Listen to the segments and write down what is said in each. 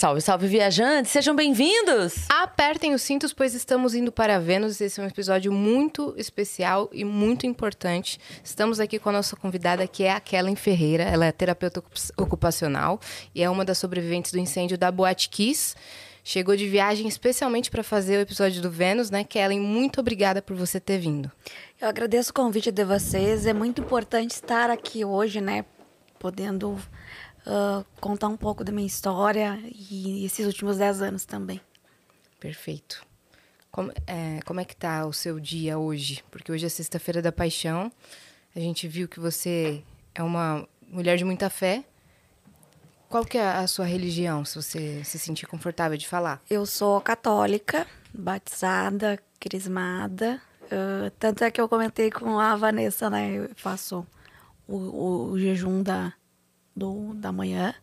Salve, salve, viajantes! Sejam bem-vindos! Apertem os cintos, pois estamos indo para Vênus. Esse é um episódio muito especial e muito importante. Estamos aqui com a nossa convidada, que é a Kellen Ferreira. Ela é terapeuta ocupacional e é uma das sobreviventes do incêndio da Boate Kiss. Chegou de viagem especialmente para fazer o episódio do Vênus, né? Kellen, muito obrigada por você ter vindo. Eu agradeço o convite de vocês. É muito importante estar aqui hoje, né? Podendo uh, contar um pouco da minha história e esses últimos dez anos também. Perfeito. Como é, como é que tá o seu dia hoje? Porque hoje é sexta-feira da paixão. A gente viu que você é uma mulher de muita fé. Qual que é a sua religião, se você se sentir confortável de falar? Eu sou católica, batizada, crismada. Uh, tanto é que eu comentei com a Vanessa, né? Eu faço o, o, o jejum da, do, da manhã.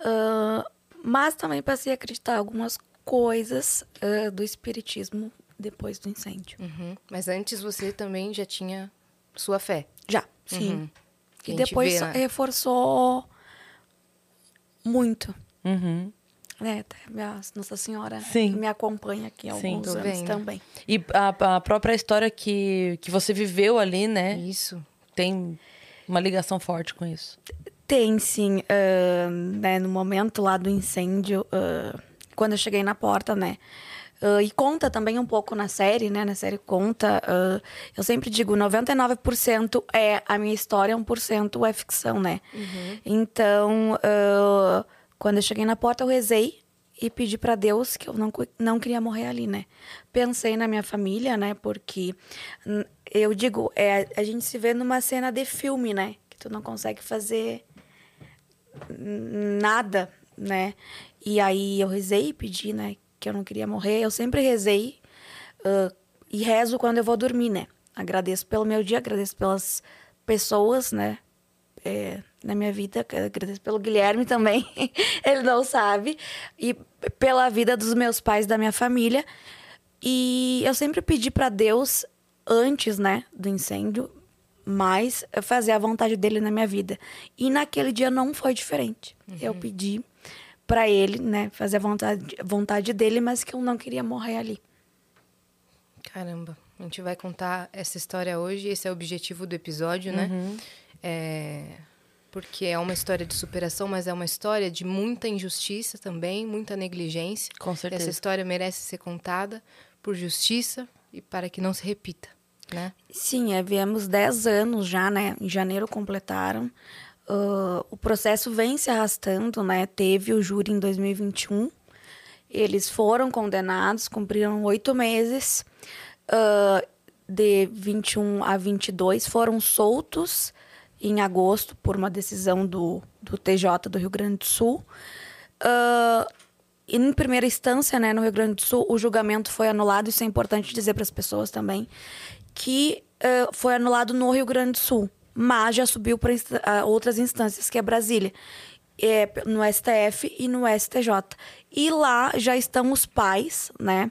Uh, mas também passei a acreditar algumas coisas uh, do espiritismo depois do incêndio. Uhum. Mas antes você também já tinha sua fé? Já, sim. Uhum. E depois vê, né? reforçou muito. Uhum. É, Nossa Senhora Sim. me acompanha aqui há Sim, alguns anos também. E a, a, própria história que, que você viveu ali, né? Isso. Tem uma ligação forte com isso. Tem, sim. Uh, né, no momento lá do incêndio, uh, quando eu cheguei na porta, né? Uh, e conta também um pouco na série, né? Na série conta. eu sempre digo, 99% é a minha história, 1% é ficção, né? Uhum. Então, quando eu cheguei na porta, eu rezei e pedi para Deus que eu não, não queria morrer ali, né? Pensei na minha família, né? Porque eu digo, é, a gente se vê numa cena de filme, né? Que tu não consegue fazer nada, né? E aí eu rezei e pedi, né? Que eu não queria morrer. Eu sempre rezei uh, e rezo quando eu vou dormir, né? Agradeço pelo meu dia, agradeço pelas pessoas, né? É, na minha vida, agradeço pelo Guilherme também, ele não sabe, e pela vida dos meus pais, da minha família. E eu sempre pedi para Deus, antes, né, do incêndio, mas fazer a vontade dele na minha vida. E naquele dia não foi diferente. Uhum. Eu pedi para ele, né, fazer a vontade, vontade dele, mas que eu não queria morrer ali. Caramba, a gente vai contar essa história hoje, esse é o objetivo do episódio, né? Uhum. É, porque é uma história de superação, mas é uma história de muita injustiça também, muita negligência. Com certeza. Essa história merece ser contada por justiça e para que não se repita né? Sim, é, viemos 10 anos já, né? Em janeiro completaram. Uh, o processo vem se arrastando, né? Teve o júri em 2021. Eles foram condenados, cumpriram oito meses. Uh, de 21 a 22 foram soltos em agosto por uma decisão do, do TJ do Rio Grande do Sul. Uh, em primeira instância, né, no Rio Grande do Sul, o julgamento foi anulado. Isso é importante dizer para as pessoas também que uh, foi anulado no Rio Grande do Sul, mas já subiu para inst uh, outras instâncias, que é Brasília, é, no STF e no STJ. E lá já estão os pais, né?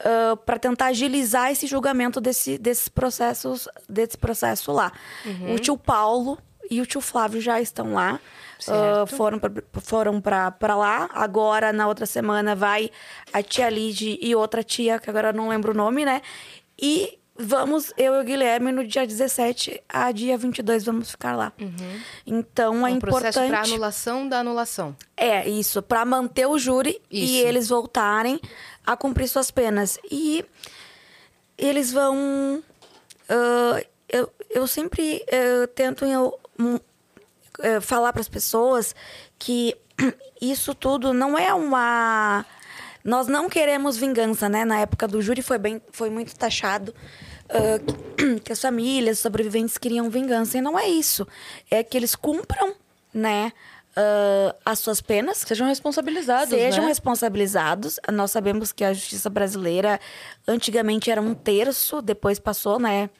Uh, para tentar agilizar esse julgamento desse, desses processos desse processo lá. Uhum. O tio Paulo e o tio Flávio já estão lá. Uh, foram pra, foram para lá. Agora, na outra semana, vai a tia Lid e outra tia, que agora eu não lembro o nome, né? E vamos, eu e o Guilherme, no dia 17 a dia 22, vamos ficar lá. Uhum. Então é, um importante. processo para anulação da anulação. É, isso, para manter o júri isso. e eles voltarem a cumprir suas penas. E eles vão. Uh, eu, eu sempre uh, tento eu, uh, falar para as pessoas que isso tudo não é uma. Nós não queremos vingança, né? Na época do júri foi, bem, foi muito taxado uh, que as famílias, os sobreviventes queriam vingança. E não é isso. É que eles cumpram, né? Uh, as suas penas. Sejam responsabilizados. Sejam né? responsabilizados. Nós sabemos que a justiça brasileira antigamente era um terço, depois passou, né?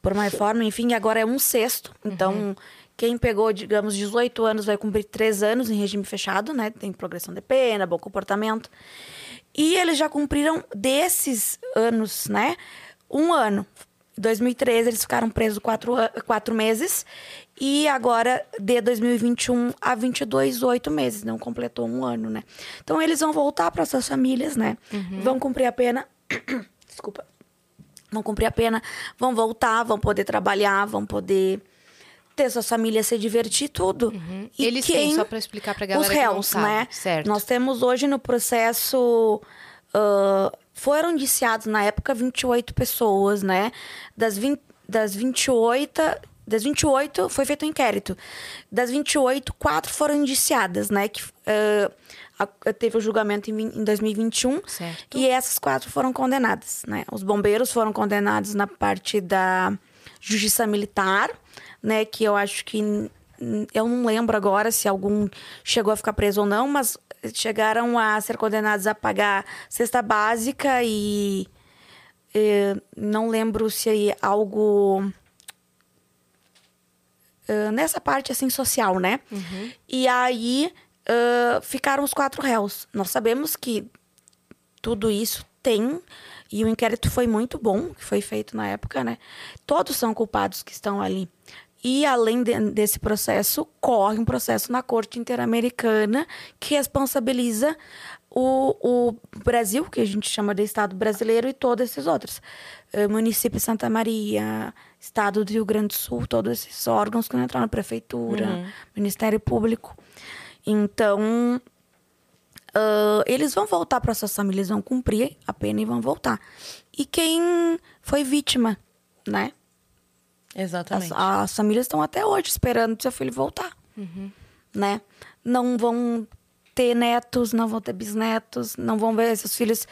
Por uma reforma, enfim, agora é um sexto. Então, uhum. quem pegou, digamos, 18 anos vai cumprir 3 anos em regime fechado, né? Tem progressão de pena, bom comportamento. E eles já cumpriram desses anos, né? Um ano. Em 2013, eles ficaram presos quatro, quatro meses. E agora, de 2021 a 22, oito meses, não completou um ano, né? Então, eles vão voltar para suas famílias, né? Vão cumprir a pena. Desculpa. Vão cumprir a pena, vão voltar, vão poder trabalhar, vão poder ter suas famílias, se divertir, tudo. E Eles têm, só pra explicar pra galera Os que não réus, sabe, né? certo. Nós temos hoje no processo... ah, foram indiciados na época 28 pessoas, né? Das, 20, das 28... Das 28 foi feito um inquérito. Das 28, quatro foram indiciadas, né? Que, ah, a- teve o julgamento em, em 2021. Certo. E essas quatro foram condenadas, né? Os bombeiros foram condenados na parte da justiça militar, né? Que eu acho que eu não lembro agora se algum chegou a ficar preso ou não, mas chegaram a ser condenados a pagar cesta básica e não lembro se algo eh, nessa parte assim social, né? E aí eh, ficaram os quatro réus. Nós sabemos que tudo isso tem e o inquérito foi muito bom que foi feito na época, né? Todos são culpados que estão ali. E além de- desse processo, corre um processo na Corte Interamericana que responsabiliza o, o Brasil, que a gente chama de Estado brasileiro, e todos esses outros. Eh, município de Santa Maria, Estado do Rio Grande do Sul, todos esses órgãos que não entraram na Prefeitura, Ministério Público. Então, ah, eles vão voltar para suas famílias, vão cumprir a pena e vão voltar. E quem foi vítima, né? As, Exatamente. as famílias estão até hoje esperando seu filho voltar, né? Não vão ter netos, não vão ter bisnetos, não vão ver seus filhos.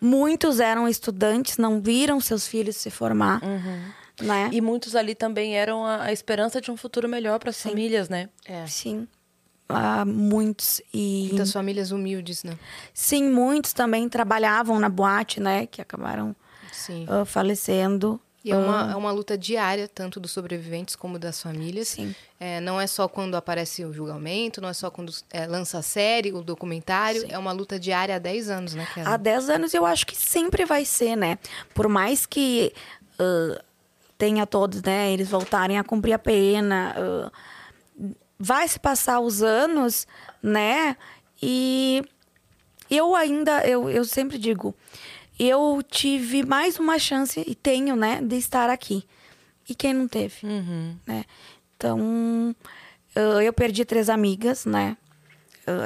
Muitos eram estudantes, não viram seus filhos se formar, né? E muitos ali também eram a, a esperança de um futuro melhor para as famílias, né? É. Sim, Ah, muitos e Muitas famílias humildes, né? sim, muitos também trabalhavam na boate, né? Que acabaram Sim. ah, falecendo. E é uma, é uma luta diária, tanto dos sobreviventes como das famílias. Sim. É, não é só quando aparece o julgamento, não é só quando é, lança a série, o documentário. É uma luta diária há 10 anos, né, Kelly? Há 10 anos eu acho que sempre vai ser, né? Por mais que ah, tenha todos, né? Eles voltarem a cumprir a pena. ah, vai se passar os anos, né? E eu ainda, eu, eu sempre digo, eu tive mais uma chance, e tenho, né? De estar aqui. E quem não teve? né? Então, eu perdi três amigas, né?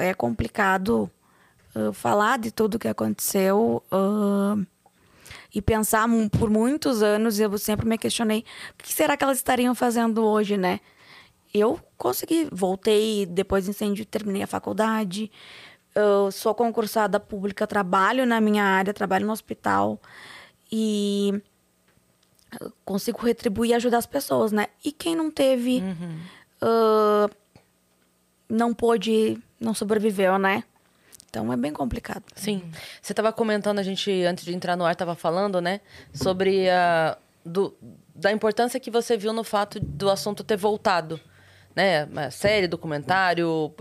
É complicado falar de tudo que aconteceu e pensar por muitos anos. Eu sempre me questionei o que será que elas estariam fazendo hoje, né? Eu consegui, voltei depois do incêndio, terminei a faculdade. Eu sou concursada pública, trabalho na minha área, trabalho no hospital e consigo retribuir e ajudar as pessoas, né? E quem não teve, ah, não pôde, não sobreviveu, né? Então é bem complicado. Sim. Você estava comentando, a gente, antes de entrar no ar, estava falando, né? Sobre a. Do, da importância que você viu no fato do assunto ter voltado. Né? Série, documentário,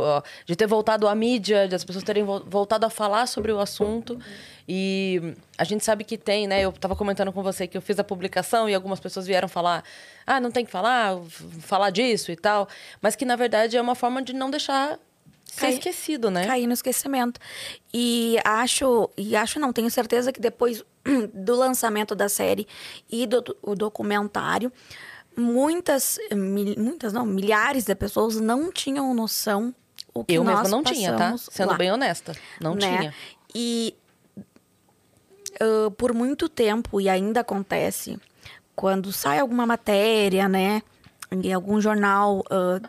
de ter voltado à mídia, de as pessoas terem vol- voltado a falar sobre o assunto. E a gente sabe que tem, né? Eu estava comentando com você que eu fiz a publicação e algumas pessoas vieram falar: ah, não tem que falar, falar disso e tal. Mas que, na verdade, é uma forma de não deixar ser Cair- esquecido, né? Cair no esquecimento. E acho, e acho não, tenho certeza que depois do lançamento da série e do, do documentário, muitas, mil- muitas não, milhares de pessoas não tinham noção o que Eu nós mesma não tinha, tá? Sendo lá. bem honesta. Não né? tinha. E ah, por muito tempo, e ainda acontece, quando sai alguma matéria, né, em algum jornal ah,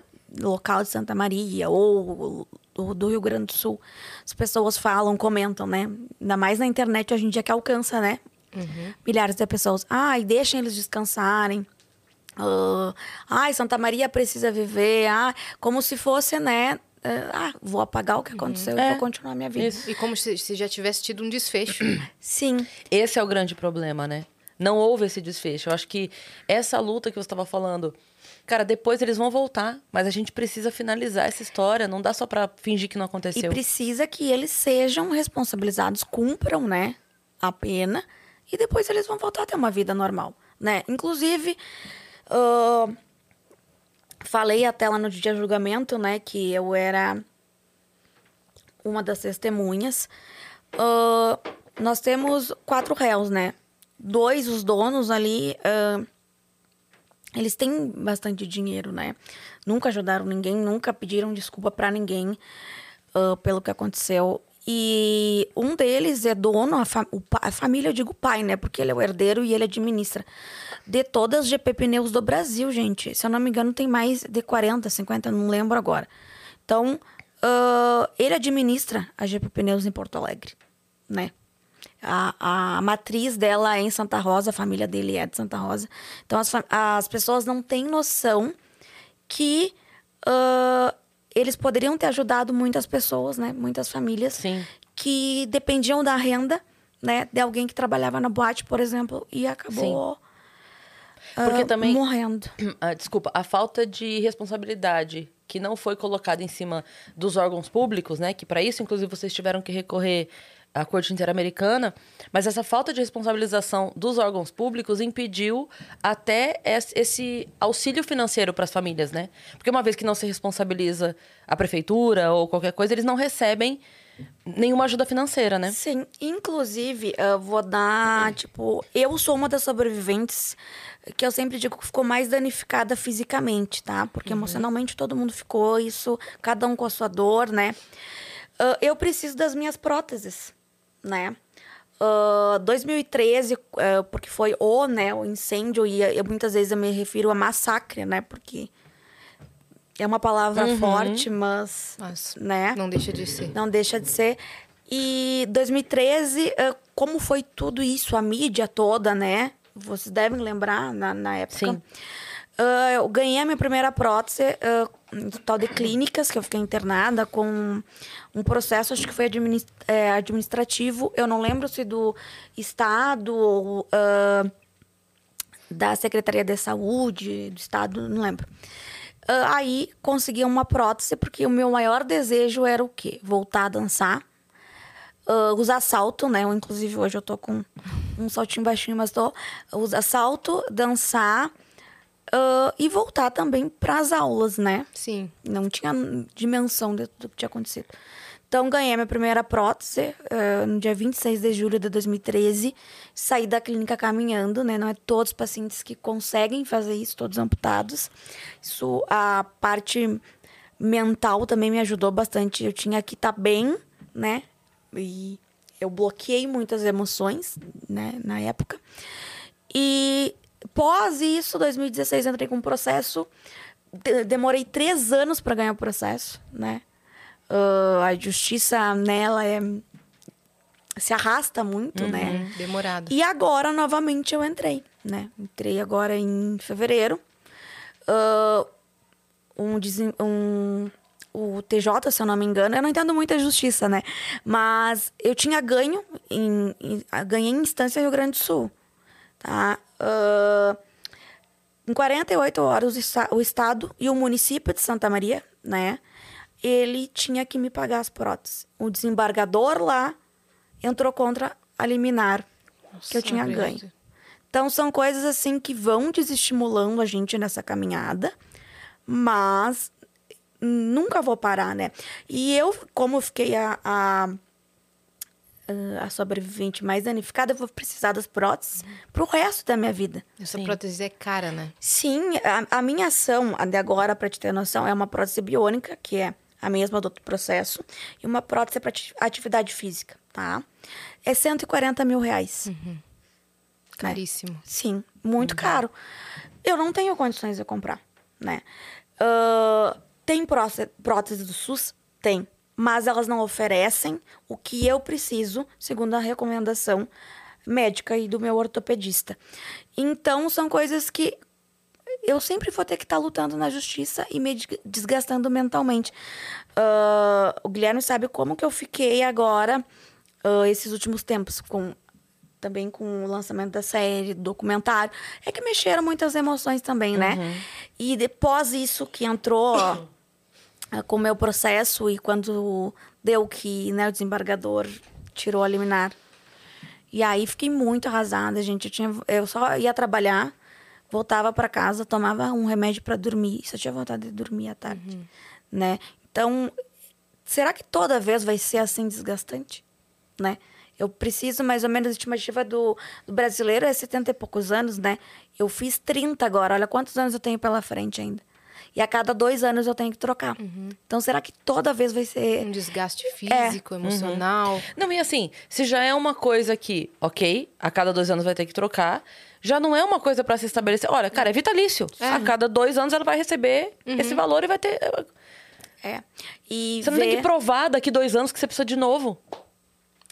local de Santa Maria ou, do Rio Grande do Sul, as pessoas falam, comentam, né? Ainda mais na internet hoje em dia que alcança, né? Milhares de pessoas. Ai, deixem eles descansarem. Ah, ai, Santa Maria precisa viver. Ah, como se fosse, né? ah, vou apagar o que aconteceu e É, vou continuar a minha vida. isso. E como se, se já tivesse tido um desfecho. Sim. Esse é o grande problema, né? Não houve esse desfecho. Eu acho que essa luta que você estava falando, cara, depois eles vão voltar, mas a gente precisa finalizar essa história. Não dá só pra fingir que não E aconteceu. precisa que eles sejam responsabilizados, cumpram, né, a pena, e depois eles vão voltar a ter uma vida normal, né? Inclusive, ah, falei até lá no dia julgamento, né, que eu era uma das testemunhas. Uh, nós temos quatro réus, né? Dois, os donos ali, uh, eles têm bastante dinheiro, né? Nunca ajudaram ninguém, nunca pediram desculpa para ninguém uh, pelo que aconteceu. E um deles é dono, a, a, família, eu digo pai, né? Porque ele é o herdeiro e ele administra. De todas as GP Pneus do Brasil, gente. Se eu não me engano, tem mais de 40, 50, não lembro agora. Então, uh, ele administra a GP Pneus em Porto Alegre, né? A, a matriz dela é em Santa Rosa, a família dele é de Santa Rosa. Então, as, as pessoas não têm noção que uh, eles poderiam ter ajudado muitas pessoas, né? Muitas famílias Sim. que dependiam da renda, né? De alguém que trabalhava na boate, por exemplo, e acabou Porque uh, também- morrendo. Ah, desculpa, a falta de responsabilidade que não foi colocada em cima dos órgãos públicos, né? Que para isso, inclusive, vocês tiveram que recorrer à Corte Interamericana, mas essa falta de responsabilização dos órgãos públicos impediu até es- esse auxílio financeiro para as famílias, né? Porque uma vez que não se responsabiliza a prefeitura ou qualquer coisa, eles não recebem nenhuma ajuda financeira, né? Sim, inclusive, eu vou dar, tipo, eu sou uma das sobreviventes que eu sempre digo que ficou mais danificada fisicamente, tá? Porque emocionalmente todo mundo ficou, isso, cada um com a sua dor, né? Ah, eu preciso das minhas próteses, né? Ah, 2013, ah, porque foi o, né, o incêndio, e eu, muitas vezes eu me refiro a massacre, né? Porque é uma palavra forte, mas, Mas né? não deixa de ser. Não deixa de ser. E 2013, eh, como foi tudo isso, a mídia toda, né? Vocês devem lembrar na, na época. Sim. Ah, eu ganhei a minha primeira prótese ah, no tal de clínicas, que eu fiquei internada com um processo, acho que foi adminis- eh, administrativo. Eu não lembro se do Estado ou ah, da Secretaria de Saúde, do Estado, não lembro. Ah, aí consegui uma prótese, porque o meu maior desejo era o quê? Voltar a dançar. Ah, usar salto, né? Eu, inclusive, hoje eu tô com um saltinho baixinho, mas tô. Usar salto, dançar ah, e voltar também para as aulas, né? Sim. Não tinha dimensão de tudo que tinha acontecido. Então, ganhei minha primeira prótese eh, no dia 26 de julho de 2013. Saí da clínica caminhando, né? Não é todos os pacientes que conseguem fazer isso, todos amputados. Isso, a parte mental também me ajudou bastante. Eu tinha que estar bem, né? E eu bloqueei muitas emoções, né? Na época. E pós isso, 2016, entrei com um processo. De- demorei três anos para ganhar o processo, né? Ah, a justiça nela é se arrasta muito, né? Demorado. E agora, novamente, eu entrei, né? Entrei agora em fevereiro. Ah, um, um- o TJ, se eu não me engano, eu não entendo muito a justiça, né? Mas eu tinha ganho, em, em- ganhei em instância Rio Grande do Sul, tá? Ah, em 48 horas, o, esta- o Estado e o município de Santa Maria, né? Ele tinha que me pagar as próteses. O desembargador lá entrou contra a liminar que eu Nossa, tinha ganho. Então são coisas assim que vão desestimulando a gente nessa caminhada, mas nunca vou parar, né? E eu, como eu fiquei a, a, a sobrevivente mais danificada, eu vou precisar das próteses pro resto da minha vida. Essa Sim. prótese é cara, né? Sim, a, a minha ação, a de agora, para te ter noção, é uma prótese biônica, que é a mesma do outro processo, e uma prótese para atividade física, tá? É 140 mil reais. Caríssimo. Sim, muito caro. Eu não tenho condições de comprar, né? Ah, tem prótese, prótese do SUS? Tem. Mas elas não oferecem o que eu preciso, segundo a recomendação médica e do meu ortopedista. Então, são coisas que eu sempre vou ter que estar lutando na justiça e me des- desgastando mentalmente. Ah, o Guilherme sabe como que eu fiquei agora, ah, esses últimos tempos, com também com o lançamento da série, do documentário. É que mexeram muitas emoções também, né? E depois isso que entrou com o meu processo e quando deu que né, o desembargador tirou a liminar. E aí fiquei muito arrasada, gente. Eu, tinha, eu só ia trabalhar voltava para casa, tomava um remédio para dormir. Só tinha vontade de dormir à tarde, Uhum. né? Então, será que toda vez vai ser assim desgastante, né? Eu preciso mais ou menos a estimativa do, do brasileiro é 70 e poucos anos, né? Eu fiz 30 agora. Olha quantos anos eu tenho pela frente ainda. E a cada dois anos eu tenho que trocar. Então, será que toda vez vai ser Um desgaste É. físico, emocional. Não, e assim, se já é uma coisa que, ok, a cada dois anos vai ter que trocar, já não é uma coisa pra se estabelecer. Olha, cara, é vitalício. A cada dois anos ela vai receber esse valor e vai ter. É. E Você não tem ver- que provar daqui dois anos que você precisa de novo.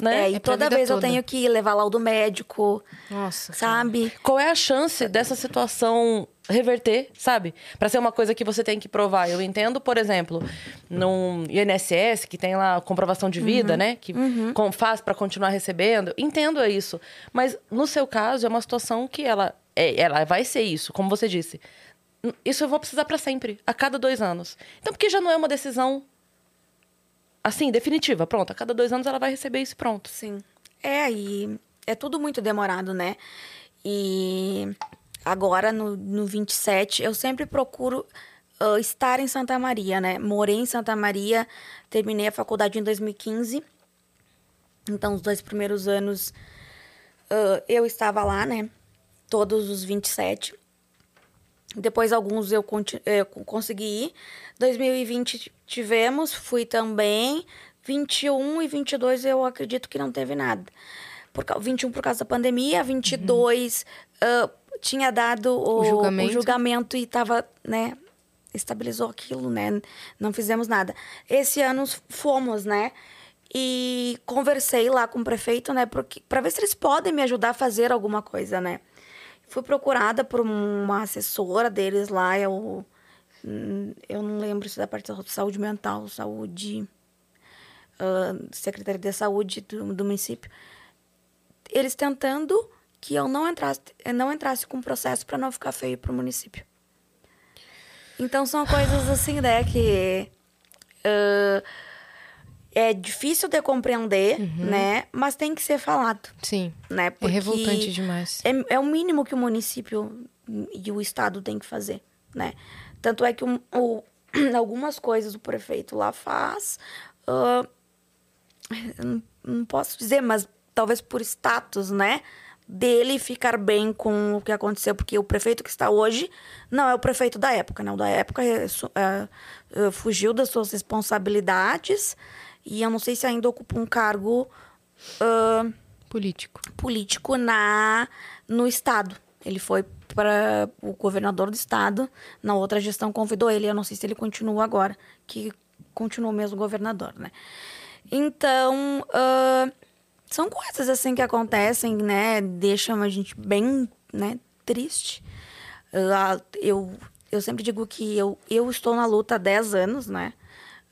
Né? É, e É toda vez eu toda. tenho que levar laudo médico, Nossa. sabe? Qual é a chance dessa situação reverter, sabe? Pra ser uma coisa que você tem que provar. Eu entendo, por exemplo, no INSS, que tem lá comprovação de vida, né? Que com- faz pra continuar recebendo. Entendo isso. Mas no seu caso, é uma situação que ela, é, ela vai ser isso, como você disse. Isso eu vou precisar pra sempre, a cada dois anos. Então, porque já não é uma decisão assim, definitiva. Pronto, a cada dois anos ela vai receber isso pronto. Sim. É, e é tudo muito demorado, né? E agora, no, no 27, eu sempre procuro ah, estar em Santa Maria, né? Morei em Santa Maria, terminei a faculdade em 2015. Então, os dois primeiros anos ah, eu estava lá, né? Todos os 27. Depois, alguns eu, eu co- consegui ir. 2020 tivemos, fui também. 21 e 22 eu acredito que não teve nada. Por, cau- 21 por causa da pandemia, 22 ah, tinha dado o, O julgamento. o julgamento e estava, né? Estabilizou aquilo, né? Não fizemos nada. Esse ano fomos, né? E conversei lá com o prefeito, né? Para ver se eles podem me ajudar a fazer alguma coisa, né? Fui procurada por uma assessora deles lá, eu, eu não lembro se é da parte da saúde mental, saúde, ah, Secretaria de Saúde do, do município. Eles tentando que eu não entrasse, não entrasse com processo para não ficar feio para o município. Então são coisas assim, né, que ah, é difícil de compreender, né, mas tem que ser falado Sim. né? É revoltante demais. É, é o mínimo que o município e o estado tem que fazer, né? Tanto é que o- algumas coisas o prefeito lá faz, não, não posso dizer, mas talvez por status, né? Dele ficar bem com o que aconteceu, porque o prefeito que está hoje não é o prefeito da época, né? O da época é, é, é, fugiu das suas responsabilidades e eu não sei se ainda ocupa um cargo ah, Político. político na no estado. Ele foi para o governador do estado, na outra gestão convidou ele, eu não sei se ele continua agora, que continua mesmo governador, né? Então, ah, são coisas assim que acontecem, né? Deixam a gente bem, né, triste. Ah, eu, eu sempre digo que eu, eu estou na luta há 10 anos, né?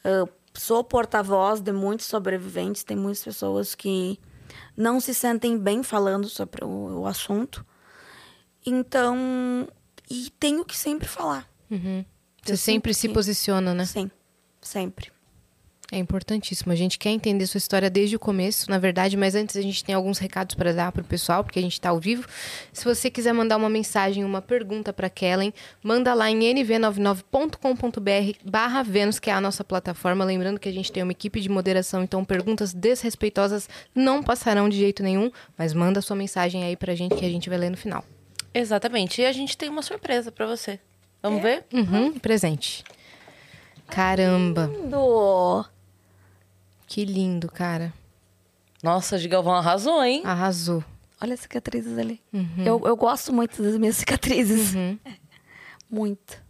Ah, sou porta-voz de muitos sobreviventes, tem muitas pessoas que não se sentem bem falando sobre o, o assunto. Então, e tenho que sempre falar. Uhum. Você Eu sempre sinto se posiciona, né? Sim, sempre. É importantíssimo. A gente quer entender sua história desde o começo, na verdade, mas antes a gente tem alguns recados para dar pro pessoal, porque a gente tá ao vivo. Se você quiser mandar uma mensagem, uma pergunta para Kellen, manda lá em nv99.com.br barra Vênus, que é a nossa plataforma. Lembrando que a gente tem uma equipe de moderação, então perguntas desrespeitosas não passarão de jeito nenhum, mas manda sua mensagem aí pra gente que a gente vai ler no final. Exatamente. E a gente tem uma surpresa pra você. Vamos ver? Uhum, presente. Caramba, Do... que lindo, cara. Nossa, Gigalvão arrasou, hein? Arrasou. Olha as cicatrizes ali. Eu, eu gosto muito das minhas cicatrizes. Uhum. Muito.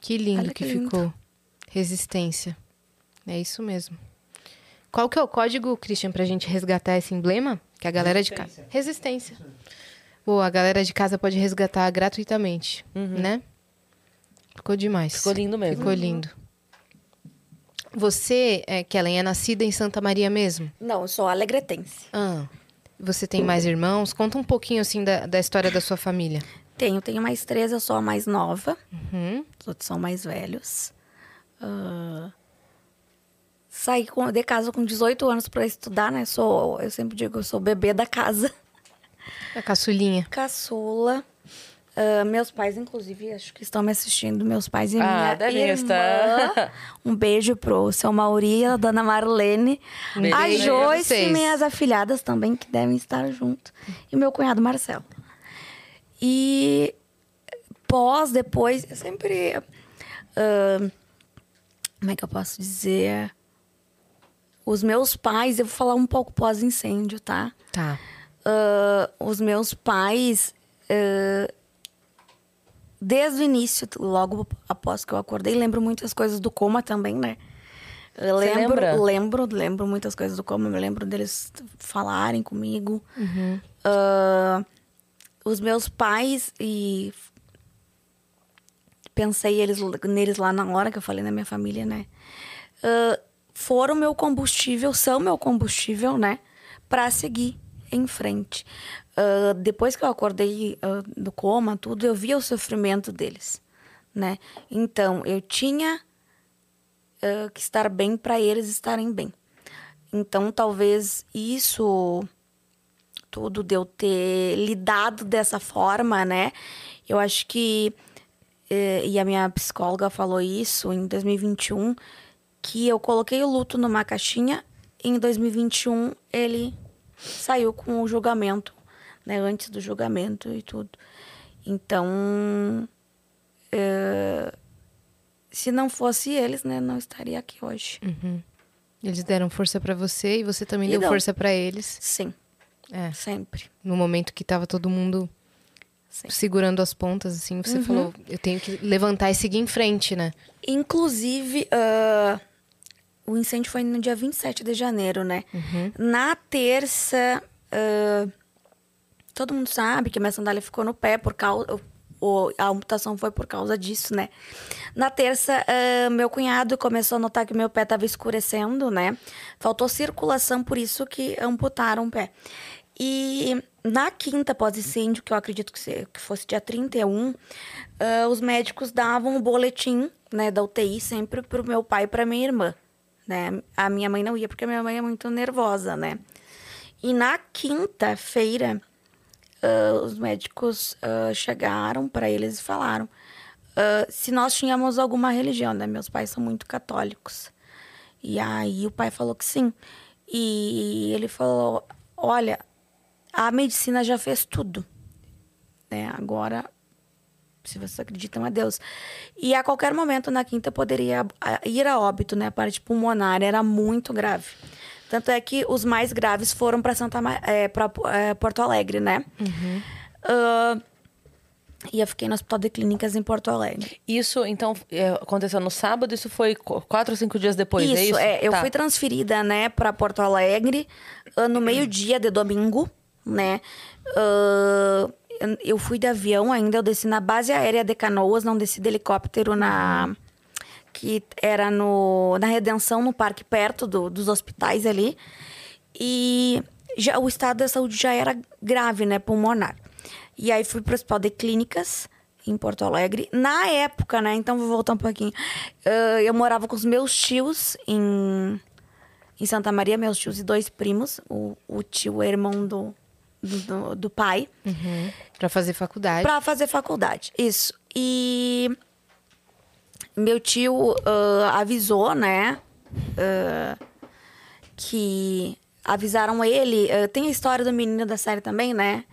Que lindo Olha que, que lindo. ficou. Resistência. É isso mesmo. Qual que é o código, Christian, pra gente resgatar esse emblema? Que a galera de casa. Resistência. Boa, a galera de casa pode resgatar gratuitamente, né? Ficou demais. Ficou lindo mesmo. Ficou lindo. Você, é, Kellen, é nascida em Santa Maria mesmo? Não, eu sou alegretense. Ah. Você tem mais irmãos? Conta um pouquinho, assim, da, da história da sua família. Tenho, tenho mais três, eu sou a mais nova. Uhum. Os outros são mais velhos. Ah, saí com- de casa com 18 anos para estudar, né? Sou, eu sempre digo, eu sou bebê da casa. A caçulinha. Caçula. Uh, meus pais, inclusive, acho que estão me assistindo. Meus pais e Ah, minha irmã. estar. Um beijo pro seu Mauri, a dona Marlene, Beijo a Joyce e minhas afilhadas também, que devem estar junto. E meu cunhado Marcelo. E pós, depois, eu sempre. ah, como é que eu posso dizer? Os meus pais, eu vou falar um pouco pós-incêndio, tá? Tá. Ah, os meus pais, ah, desde o início, logo após que eu acordei, lembro muitas coisas do coma também, né? Eu lembro, lembro, lembro muitas coisas do coma, eu lembro deles falarem comigo. Ah, os meus pais e pensei eles, neles lá na hora que eu falei na minha família, né? Ah, foram meu combustível, são meu combustível, né? Pra seguir em frente. Ah, depois que eu acordei ah, do coma, tudo, eu via o sofrimento deles, né? Então, eu tinha ah, que estar bem para eles estarem bem. Então, talvez isso tudo de eu ter lidado dessa forma, né? Eu acho que eh, e a minha psicóloga falou isso em 2021 que eu coloquei o luto numa caixinha em 2021 ele saiu com o julgamento, né? Antes do julgamento e tudo. Então, eh, se não fosse eles, né, não estaria aqui hoje. Eles deram força pra você e você também E deu dão. força pra eles. Sim, É. sempre. No momento que tava todo mundo Sim. segurando as pontas, assim, você falou, eu tenho que levantar e seguir em frente, né? Inclusive, ah, o incêndio foi no dia 27 de janeiro, né? Na terça, ah, todo mundo sabe que minha sandália ficou no pé por causa. o- a amputação foi por causa disso, né? Na terça, ah, meu cunhado começou a notar que meu pé estava escurecendo, né? Faltou circulação, por isso que amputaram o pé. E na quinta pós-incêndio, que eu acredito que, se- que fosse dia 31, ah, os médicos davam o boletim né, da UTI sempre pro meu pai e pra minha irmã. Né? A minha mãe não ia, porque a minha mãe é muito nervosa, né? E na quinta-feira, ah, os médicos ah, chegaram para eles e falaram ah, se nós tínhamos alguma religião, né? Meus pais são muito católicos. E aí o pai falou que sim. E ele falou: olha, a medicina já fez tudo. Né? Agora, se vocês acreditam a Deus. E a qualquer momento na quinta poderia ir a óbito, né? A parte pulmonar era muito grave. Tanto é que os mais graves foram para Santa é, para Porto Alegre, né? Ah, e eu fiquei no Hospital de Clínicas em Porto Alegre. Isso, então, é, aconteceu no sábado, isso foi qu- quatro ou cinco dias depois, isso, é isso? é, eu Tá. fui transferida, né, para Porto Alegre ah, no meio-dia de domingo, né? Ah, eu fui de avião ainda, eu desci na base aérea de Canoas, não desci de helicóptero na que era no na Redenção, no parque perto do- dos hospitais ali. E já, o estado da saúde já era grave, né, pulmonar. E aí fui para o Hospital de Clínicas em Porto Alegre. Na época, né, então vou voltar um pouquinho. Ah, eu morava com os meus tios em em Santa Maria, meus tios e dois primos. O, o tio é irmão do, do, do pai. Pra fazer faculdade. Pra fazer faculdade, isso. E meu tio ah, avisou, né? ah, que avisaram ele. ah, tem a história do menino da série também, né?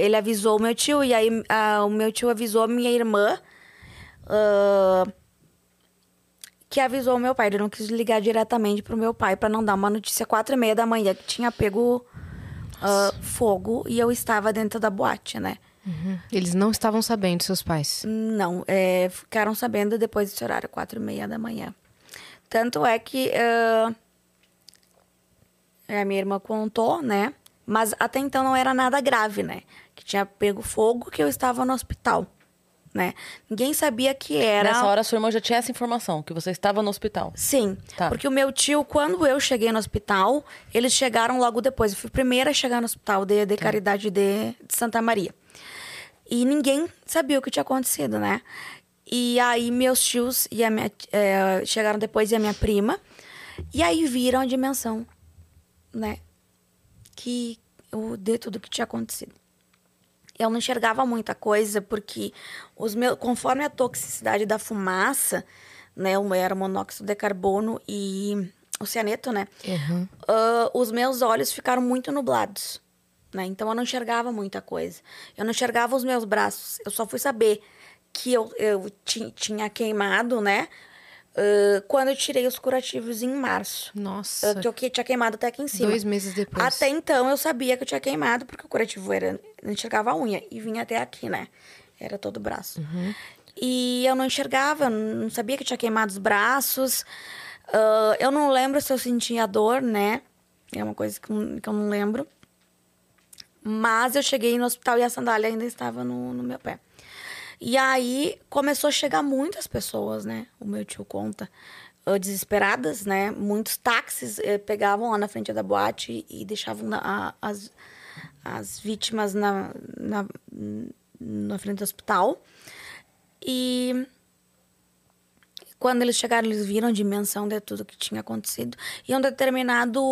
Ele avisou o meu tio, e aí o meu tio avisou a minha irmã. que avisou o meu pai. Ele não quis ligar diretamente pro meu pai pra não dar uma notícia quatro e meia da manhã que tinha pego fogo e eu estava dentro da boate, né? Uhum. Eles não estavam sabendo, seus pais. Não, é, ficaram sabendo depois desse horário, quatro e meia da manhã. Tanto é que ah, a minha irmã contou, né? Mas até então não era nada grave, né? Que tinha pego fogo, que eu estava no hospital, né? Ninguém sabia que era... Nessa hora, sua irmã já tinha essa informação, que você estava no hospital. Sim, Tá. porque o meu tio, quando eu cheguei no hospital, eles chegaram logo depois. Eu fui a primeira a chegar no hospital de, de Caridade de, de Santa Maria. E ninguém sabia o que tinha acontecido, né? E aí meus tios e a minha, eh, chegaram depois e a minha prima. E aí viram a dimensão, né? Que o, de tudo que tinha acontecido. eu não enxergava muita coisa, porque os meus, conforme a toxicidade da fumaça, né, era monóxido de carbono e o cianeto, né, Uhum. ah, os meus olhos ficaram muito nublados, né, então eu não enxergava muita coisa. Eu não enxergava os meus braços, eu só fui saber que eu, eu ti- tinha queimado, né, ah, quando eu tirei os curativos em março. Nossa. Eu, que eu tinha queimado até aqui em cima. Dois meses depois. Até então eu sabia que eu tinha queimado, porque o curativo era. Não enxergava a unha e vinha até aqui, né? Era todo o braço. E eu não enxergava, eu não sabia que eu tinha queimado os braços. Ah, eu não lembro se eu sentia dor, né? É uma coisa que, que eu não lembro. Mas eu cheguei no hospital e a sandália ainda estava no, no meu pé. E aí começou a chegar muitas pessoas, né? O meu tio conta. ah, Desesperadas, né? Muitos táxis eh, pegavam lá na frente da boate e, e deixavam na- a- as, as vítimas na, na, na frente do hospital. E quando eles chegaram, eles viram a dimensão de tudo que tinha acontecido. E um determinado,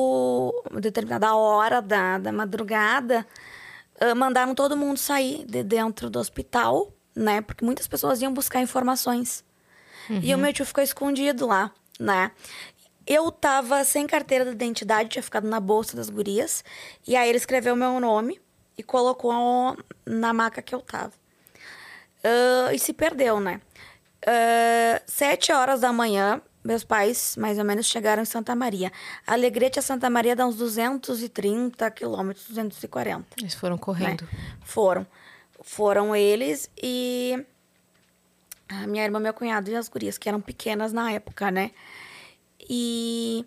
uma determinada hora da, da madrugada, ah, mandaram todo mundo sair de dentro do hospital, né? Porque muitas pessoas iam buscar informações. E o meu tio ficou escondido lá, né? Eu tava sem carteira de identidade, tinha ficado na bolsa das gurias. E aí ele escreveu meu nome e colocou na maca que eu tava. Ah, e se perdeu, né? Ah, sete horas da manhã, meus pais, mais ou menos, chegaram em Santa Maria. Alegrete a Santa Maria dá uns 230 quilômetros, 240. Eles foram né? correndo. Foram. Foram eles e a minha irmã, meu cunhado e as gurias, que eram pequenas na época, né? E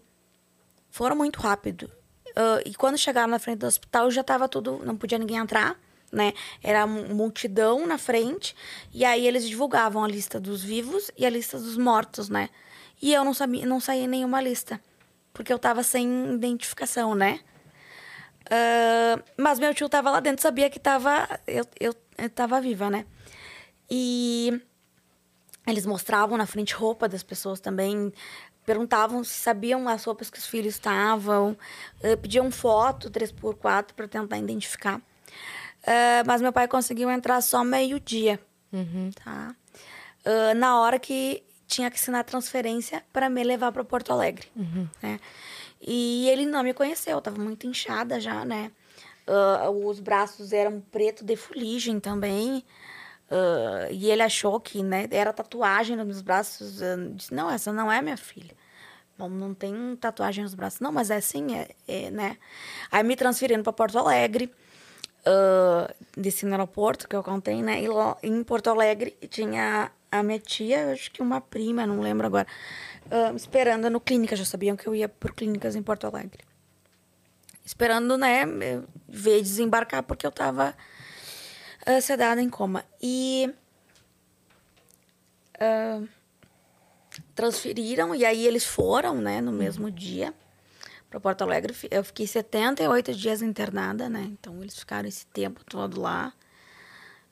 foram muito rápido. Ah, e quando chegaram na frente do hospital, já tava tudo, não podia ninguém entrar, né? Era mu- multidão na frente, e aí eles divulgavam a lista dos vivos e a lista dos mortos, né? E eu não sabia, não saía nenhuma lista, porque eu tava sem identificação, né? Ah, mas meu tio tava lá dentro, sabia que tava, eu, eu, eu tava viva, né? E eles mostravam na frente roupa das pessoas também, perguntavam se sabiam as roupas que os filhos estavam, eh, pediam foto 3x4 para tentar identificar. Eh, mas meu pai conseguiu entrar só meio-dia, tá? Ah, na hora que tinha que assinar a transferência para me levar para Porto Alegre, né? E ele não me conheceu, eu tava muito inchada já, né? Ah, os braços eram preto de fuligem também. Ah, e ele achou que né, era tatuagem nos meus braços. Eu disse, não, essa não é minha filha. Bom, não tem tatuagem nos braços. Não, mas é sim, é, é, né? Aí me transferindo para Porto Alegre. Ah, desci no aeroporto, que eu contei, né? E lá em Porto Alegre tinha a minha tia, acho que uma prima, não lembro agora, ah, esperando no clínica. Já sabiam que eu ia por clínicas em Porto Alegre. Esperando, né, ver desembarcar, porque eu tava ah, sedada em coma. E ah, transferiram, e aí eles foram, né, no mesmo dia para Porto Alegre. Eu fiquei 78 dias internada, né? Então eles ficaram esse tempo todo lá.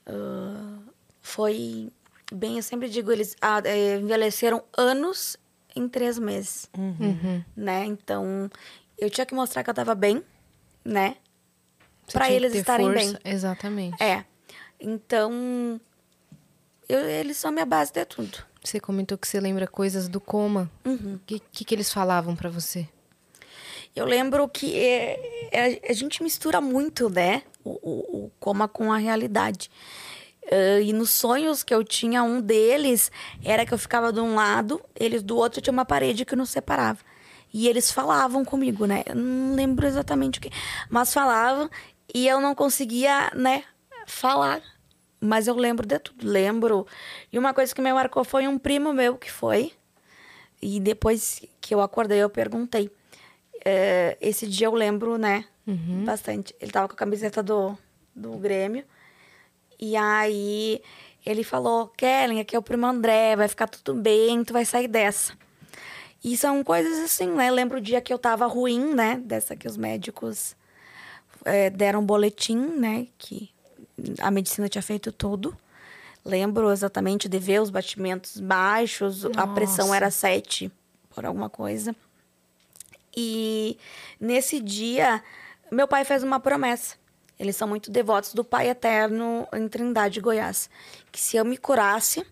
Ah, foi bem, eu sempre digo, eles ah, eh, envelheceram anos em três meses, Uhum. né? Então eu tinha que mostrar que eu tava bem, né? Para eles ter estarem força. bem. Exatamente. É. Então, eu- eles são minha base de tudo. Você comentou que você lembra coisas do coma. O Uhum. que, que, que eles falavam pra você? Eu lembro que é, é, a gente mistura muito, né? O, o, o coma com a realidade. Ah, e nos sonhos que eu tinha, um deles era que eu ficava de um lado, eles do outro tinha uma parede que nos separava. E eles falavam comigo, né? Eu não lembro exatamente o que, mas falavam e eu não conseguia, né, falar. Mas eu lembro de tudo, lembro. E uma coisa que me marcou foi um primo meu que foi. E depois que eu acordei, eu perguntei. É, esse dia eu lembro, né? Bastante. Ele tava com a camiseta do, do Grêmio. E aí ele falou: Kellen, aqui é o primo André, vai ficar tudo bem, tu vai sair dessa. E são coisas assim, né? Lembro o dia que eu tava ruim, né? Dessa que os médicos é, deram um boletim, né? Que a medicina tinha feito tudo. Lembro exatamente de ver os batimentos baixos, a pressão Nossa. era 7 por alguma coisa. E nesse dia, meu pai fez uma promessa. Eles são muito devotos do Pai Eterno em Trindade, Goiás. Que se eu me curasse,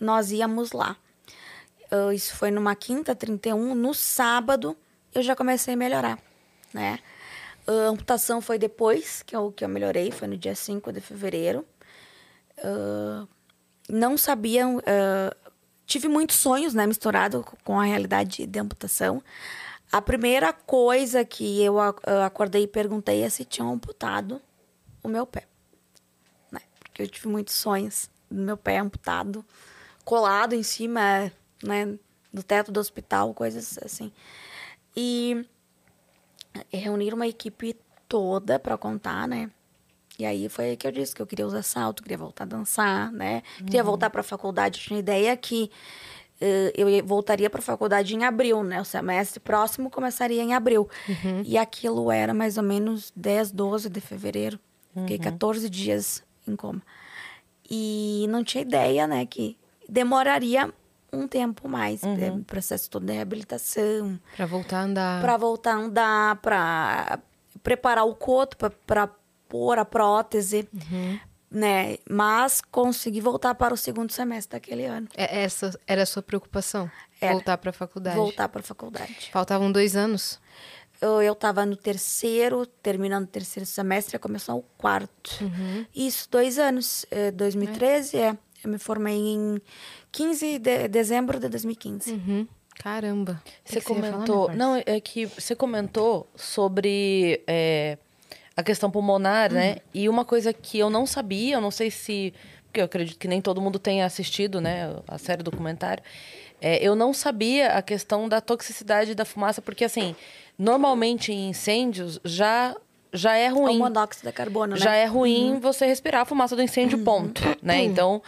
nós íamos lá. Isso foi numa quinta, 31. No sábado, eu já comecei a melhorar, né? A amputação foi depois que eu, que eu melhorei, foi no dia 5 de fevereiro. Uh, não sabia. Uh, tive muitos sonhos, né, misturado com a realidade de amputação. A primeira coisa que eu acordei e perguntei é se tinham amputado o meu pé. Né? Porque eu tive muitos sonhos do meu pé amputado, colado em cima, né, do teto do hospital, coisas assim. E reunir uma equipe toda para contar, né? E aí foi aí que eu disse que eu queria usar salto, queria voltar a dançar, né? Queria uhum. voltar para a faculdade. Eu tinha ideia que eu voltaria para a faculdade em abril, né? O semestre próximo começaria em abril. Uhum. E aquilo era mais ou menos 10, 12 de fevereiro. Uhum. Fiquei 14 dias em coma. E não tinha ideia, né, que demoraria um tempo mais. Uhum. Né? Processo todo de reabilitação. Para voltar a andar. Para voltar a andar, para preparar o coto para pôr a prótese. Uhum. Né? Mas consegui voltar para o segundo semestre daquele ano. É, essa era a sua preocupação? Era. Voltar para a faculdade? Voltar para a faculdade. Faltavam dois anos? Eu estava no terceiro, terminando o terceiro semestre, ia começar o quarto. Uhum. Isso, dois anos. 2013, é. é. Eu me formei em 15 de dezembro de 2015. Uhum. Caramba. Você comentou. Falar, não, é que você comentou sobre é, a questão pulmonar, né? uhum. né? E uma coisa que eu não sabia, eu não sei se. Porque eu acredito que nem todo mundo tenha assistido, né? A série documentário. É, eu não sabia a questão da toxicidade da fumaça, porque assim, normalmente em incêndios já já é ruim. O monóxido de carbono, né? Já é ruim uhum. você respirar a fumaça do incêndio, uhum. ponto, né? Uhum. Então,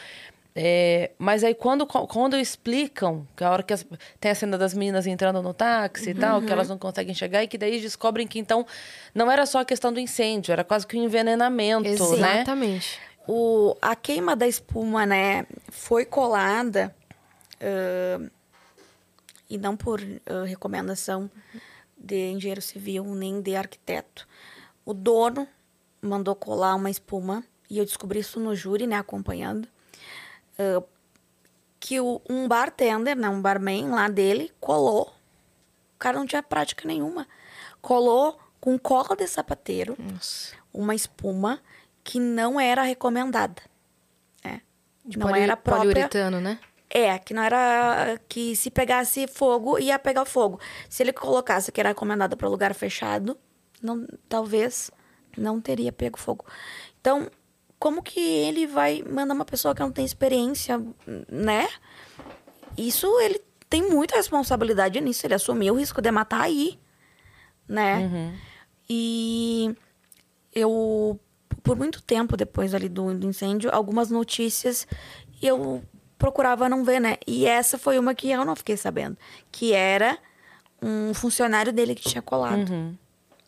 é, mas aí quando, quando explicam, que a hora que as, tem a cena das meninas entrando no táxi uhum. e tal, que elas não conseguem chegar, e que daí descobrem que então não era só a questão do incêndio, era quase que um envenenamento, Exatamente. né? Exatamente. O, a queima da espuma, né, foi colada, uh, e não por uh, recomendação de engenheiro civil nem de arquiteto. O dono mandou colar uma espuma, e eu descobri isso no júri, né, acompanhando uh, que o, um bartender, né, um barman lá dele, colou. O cara não tinha prática nenhuma. Colou com cola de sapateiro Nossa. uma espuma que não era recomendada. Né? Não poli, era própria. Poliuretano, né? É, que não era que se pegasse fogo ia pegar fogo. Se ele colocasse que era recomendado para lugar fechado, não, talvez não teria pego fogo. Então, como que ele vai mandar uma pessoa que não tem experiência, né? Isso ele tem muita responsabilidade nisso. Ele assumiu o risco de matar aí, né? Uhum. E eu, por muito tempo depois ali do, do incêndio, algumas notícias eu procurava não ver, né? E essa foi uma que eu não fiquei sabendo, que era um funcionário dele que tinha colado. Uhum.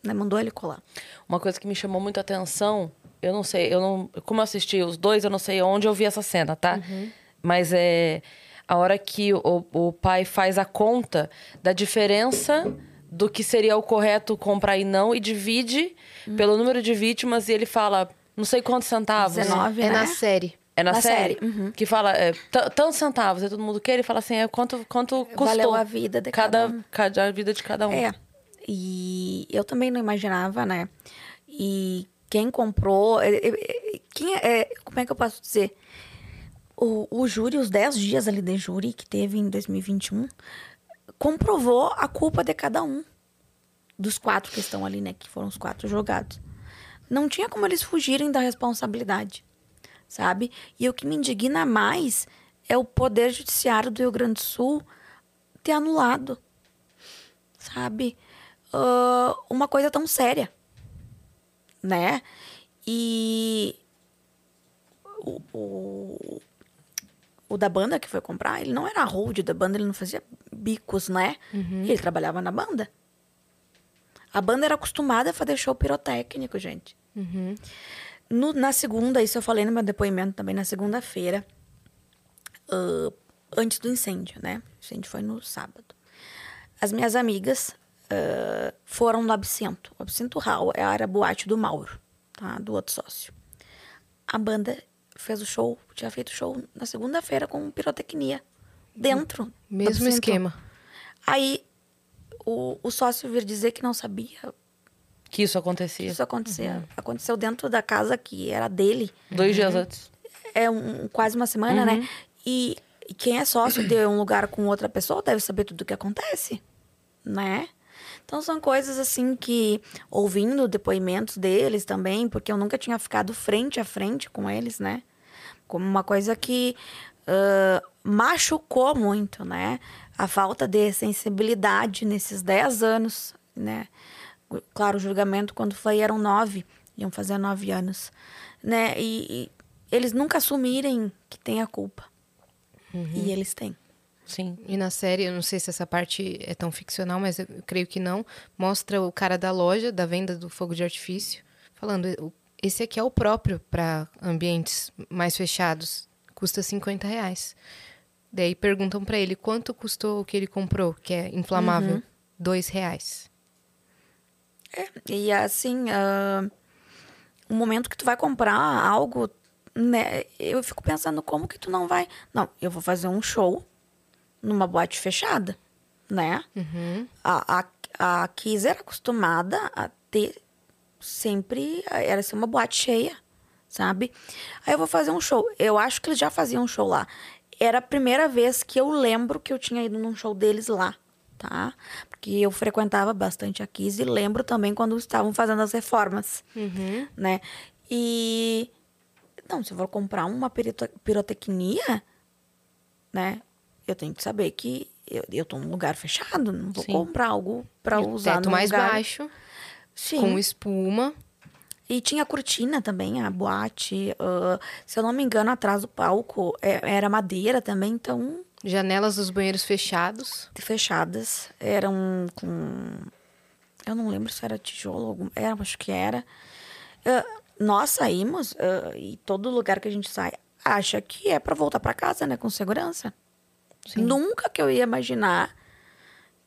Né? Mandou ele colar. Uma coisa que me chamou muito a atenção eu não sei, eu não. Como eu assisti os dois, eu não sei onde eu vi essa cena, tá? Uhum. Mas é a hora que o, o pai faz a conta da diferença do que seria o correto comprar e não, e divide uhum. pelo número de vítimas, e ele fala, não sei quantos centavos. 19, é né? na série. É na, na série? série. Uhum. Que fala é, tantos centavos, e todo mundo quer, ele fala assim, é quanto, quanto custou. Valeu a vida de cada, cada um. Cada, a vida de cada um. É. E eu também não imaginava, né? E quem comprou. É, é, é, quem é, como é que eu posso dizer? O, o júri, os 10 dias ali de júri que teve em 2021, comprovou a culpa de cada um. Dos quatro que estão ali, né? Que foram os quatro jogados. Não tinha como eles fugirem da responsabilidade, sabe? E o que me indigna mais é o Poder Judiciário do Rio Grande do Sul ter anulado, sabe? Uh, uma coisa tão séria né? E o, o, o, da banda que foi comprar, ele não era hold da banda, ele não fazia bicos, né? Uhum. Ele trabalhava na banda. A banda era acostumada a fazer show pirotécnico, gente. Uhum. No, na segunda, isso eu falei no meu depoimento também, na segunda-feira, uh, antes do incêndio, né? O incêndio foi no sábado. As minhas amigas uh, foram no Absinto. O Absinto Hall é a área boate do Mauro. tá? Do outro sócio. A banda fez o show, tinha feito show na segunda-feira com pirotecnia. Dentro. do Mesmo esquema. Aí o, o sócio vir dizer que não sabia Que isso que acontecia. isso acontecia. Aconteceu dentro da casa que era dele. Dois dias antes. É um, quase uma semana, né? E, e quem é sócio de um lugar com outra pessoa deve saber tudo o que acontece, né? Então são coisas assim que, ouvindo depoimentos deles também, porque eu nunca tinha ficado frente a frente com eles, né? Como uma coisa que ah, machucou muito, né? A falta de sensibilidade nesses 10 anos, né? Claro, o julgamento quando foi eram nove, iam fazer nove anos, né? E, e eles nunca assumirem que tem a culpa. E eles têm. Sim. E na série, eu não sei se essa parte é tão ficcional, mas eu creio que não. Mostra o cara da loja, da venda do fogo de artifício, falando: "O- esse aqui é o próprio para ambientes mais fechados, custa 50 reais. Daí perguntam para ele quanto custou o que ele comprou, que é inflamável, dois reais. E assim, ah, o momento que tu vai comprar algo, né? Eu fico pensando como que tu não vai. Não, eu vou fazer um show numa boate fechada, né? A, a, a Kiss era acostumada a ter sempre. Era ser uma boate cheia, sabe? Aí eu vou fazer um show. Eu acho que eles já faziam um show lá. Era a primeira vez que eu lembro que eu tinha ido num show deles lá, tá? Porque eu frequentava bastante a Kiss e lembro também quando estavam fazendo as reformas, né? E. Não, se eu for comprar uma pirotecnia, né? Eu tenho que saber que eu, eu tô num lugar fechado, não vou Sim. comprar algo o usar teto num mais lugar... baixo, Sim. com espuma. E tinha cortina também, a boate. ah, se eu não me engano, atrás do palco é- era madeira também, então Janelas dos banheiros fechados. fechadas. Eram com. Eu não lembro se era tijolo, algum, era, acho que era. Ah, nós saímos ah, e todo lugar que a gente sai acha que é pra voltar pra casa, né? Com segurança. Nunca que eu ia imaginar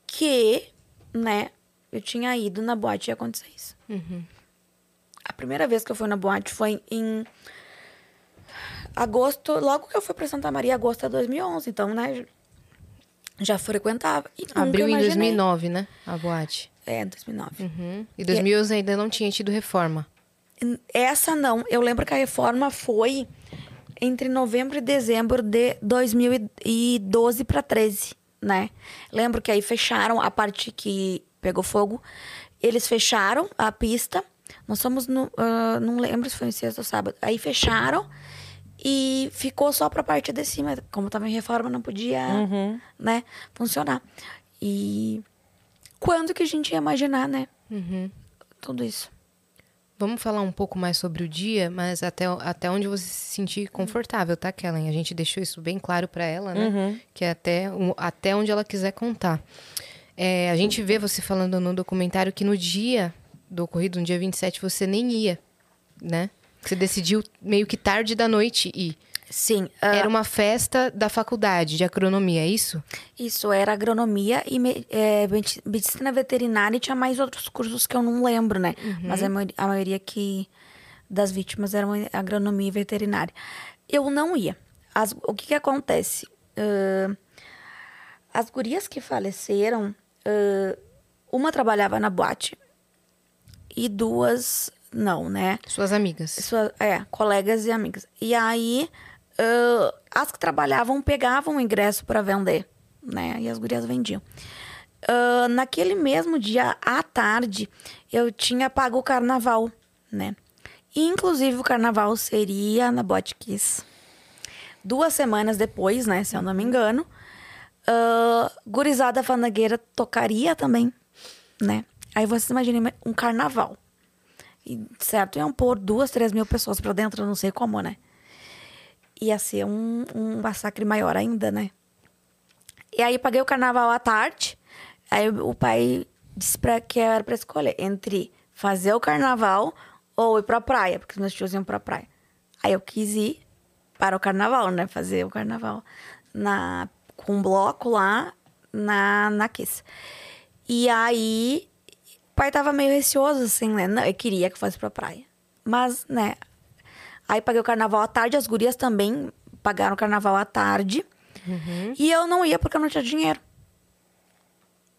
que, né, eu tinha ido na boate e ia acontecer isso. A primeira vez que eu fui na boate foi em agosto, logo que eu fui pra Santa Maria, agosto de 2011. Então, né, já frequentava. E Abriu em imaginei. 2009, né? A boate. É, 2009. Uhum. E 2011 ainda não tinha tido reforma. Essa não. Eu lembro que a reforma foi entre novembro e dezembro de 2012 para 13, né? Lembro que aí fecharam a parte que pegou fogo. Eles fecharam a pista. Nós fomos no. ah, não lembro se foi em sexta ou sábado. Aí fecharam e ficou só pra parte de cima. Como tava em reforma, não podia, né, funcionar. E quando que a gente ia imaginar, né? Tudo isso. Vamos falar um pouco mais sobre o dia, mas até, até onde você se sentir confortável, tá, Kellen? A gente deixou isso bem claro para ela, né? Que é até, até onde ela quiser contar. É, a gente vê você falando no documentário que no dia do ocorrido, no dia 27, você nem ia, né? Você decidiu meio que tarde da noite ir. Sim. ah, Era uma festa da faculdade de agronomia, é isso? Isso, era agronomia e me- é, medi- medicina veterinária e tinha mais outros cursos que eu não lembro, né? Mas a, maioria- a maioria que das vítimas eram agronomia e veterinária. Eu não ia. As- o que que acontece? Ahn, as gurias que faleceram, ahn, uma trabalhava na boate e duas não, né? Suas amigas. Sua, é, colegas e amigas. E aí, ãh, as que trabalhavam pegavam o ingresso para vender, né? E as gurias vendiam. Ãh, naquele mesmo dia, à tarde, eu tinha pago o carnaval, né? E, inclusive, o carnaval seria na Boate Kiss. Duas semanas depois, né? Se eu não me engano. ãh, Gurizada Fandangueira tocaria também, né? Aí vocês imaginem um carnaval. E, certo, iam pôr duas, três mil pessoas pra dentro, não sei como, né? Ia ser um, um massacre maior ainda, né? E aí paguei o carnaval à tarde. Aí o pai disse pra, que era pra escolher entre fazer o carnaval ou ir pra praia, porque meus tios iam pra praia. Aí eu quis ir para o carnaval, né? Fazer o carnaval na, com um bloco lá na, na Kiss. E aí o pai tava meio receoso, assim, né? Não, eu queria que fosse pra praia. Mas, né? Aí paguei o carnaval à tarde, as gurias também pagaram o carnaval à tarde. E eu não ia porque eu não tinha dinheiro.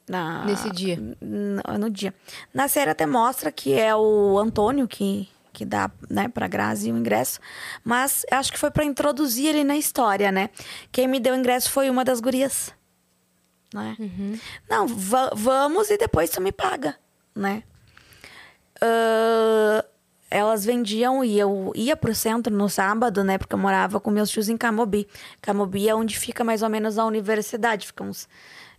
Na- Nesse dia. No, no dia. Na série até mostra que é o Antônio que, que dá, né, pra Grazi o ingresso. Mas acho que foi pra introduzir ele na história, né? Quem me deu o ingresso foi uma das gurias. Né? Não, va- vamos e depois tu me paga, né? Ah, elas vendiam e eu ia pro centro no sábado, né? Porque eu morava com meus tios em Camobi. Camobi é onde fica mais ou menos a universidade. Fica uns,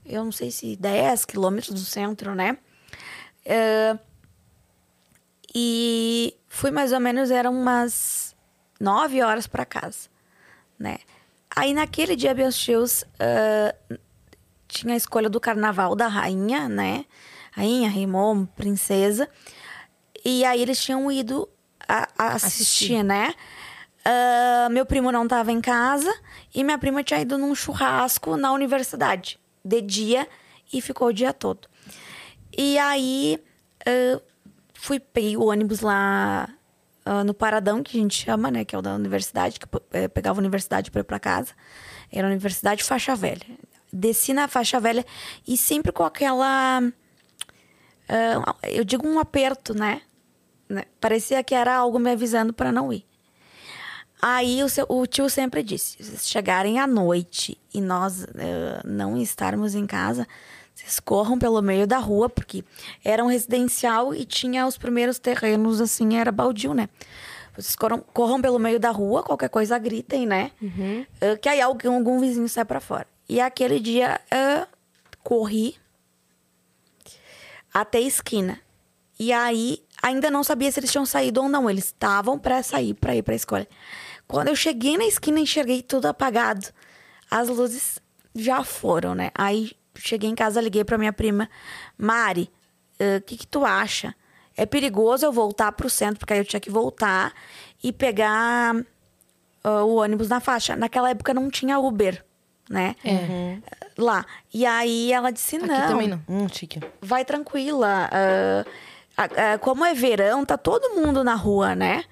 eu não sei se 10 quilômetros do centro, né? Ah, e fui mais ou menos, eram umas 9 horas para casa, né? Aí naquele dia, meus tios ah, tinha a escolha do carnaval da rainha, né? Rainha, Raimon, princesa. E aí eles tinham ido a, a assistir, Assistir. né? Ah, meu primo não estava em casa e minha prima tinha ido num churrasco na universidade, de dia, e ficou o dia todo. E aí ah, fui, peguei o ônibus lá ah, no Paradão, que a gente chama, né? Que é o da universidade, que eh, pegava a universidade para ir para casa. Era a Universidade Faixa Velha. Desci na Faixa Velha e sempre com aquela. eu digo um aperto, né? Né? Parecia que era algo me avisando para não ir. Aí o, seu- o tio sempre disse: se chegarem à noite e nós eh, não estarmos em casa, vocês corram pelo meio da rua, porque era um residencial e tinha os primeiros terrenos, assim, era baldio, né? Vocês corram, corram pelo meio da rua, qualquer coisa gritem, né? Eh, que aí algum, algum vizinho sai pra fora. E aquele dia eh, corri até a esquina. E aí, ainda não sabia se eles tinham saído ou não. Eles estavam pra sair, pra ir pra escola. Quando eu cheguei na esquina, enxerguei tudo apagado. As luzes já foram, né? Aí, cheguei em casa, liguei pra minha prima. Mari, o que que tu acha? É perigoso eu voltar pro centro, porque aí eu tinha que voltar e pegar ah, o ônibus na faixa. Naquela época não tinha Uber, né? É. Lá. E aí ela disse, não Aqui também não. Hum, chique. vai tranquila. ah, ah, como é verão, tá todo mundo na rua, né?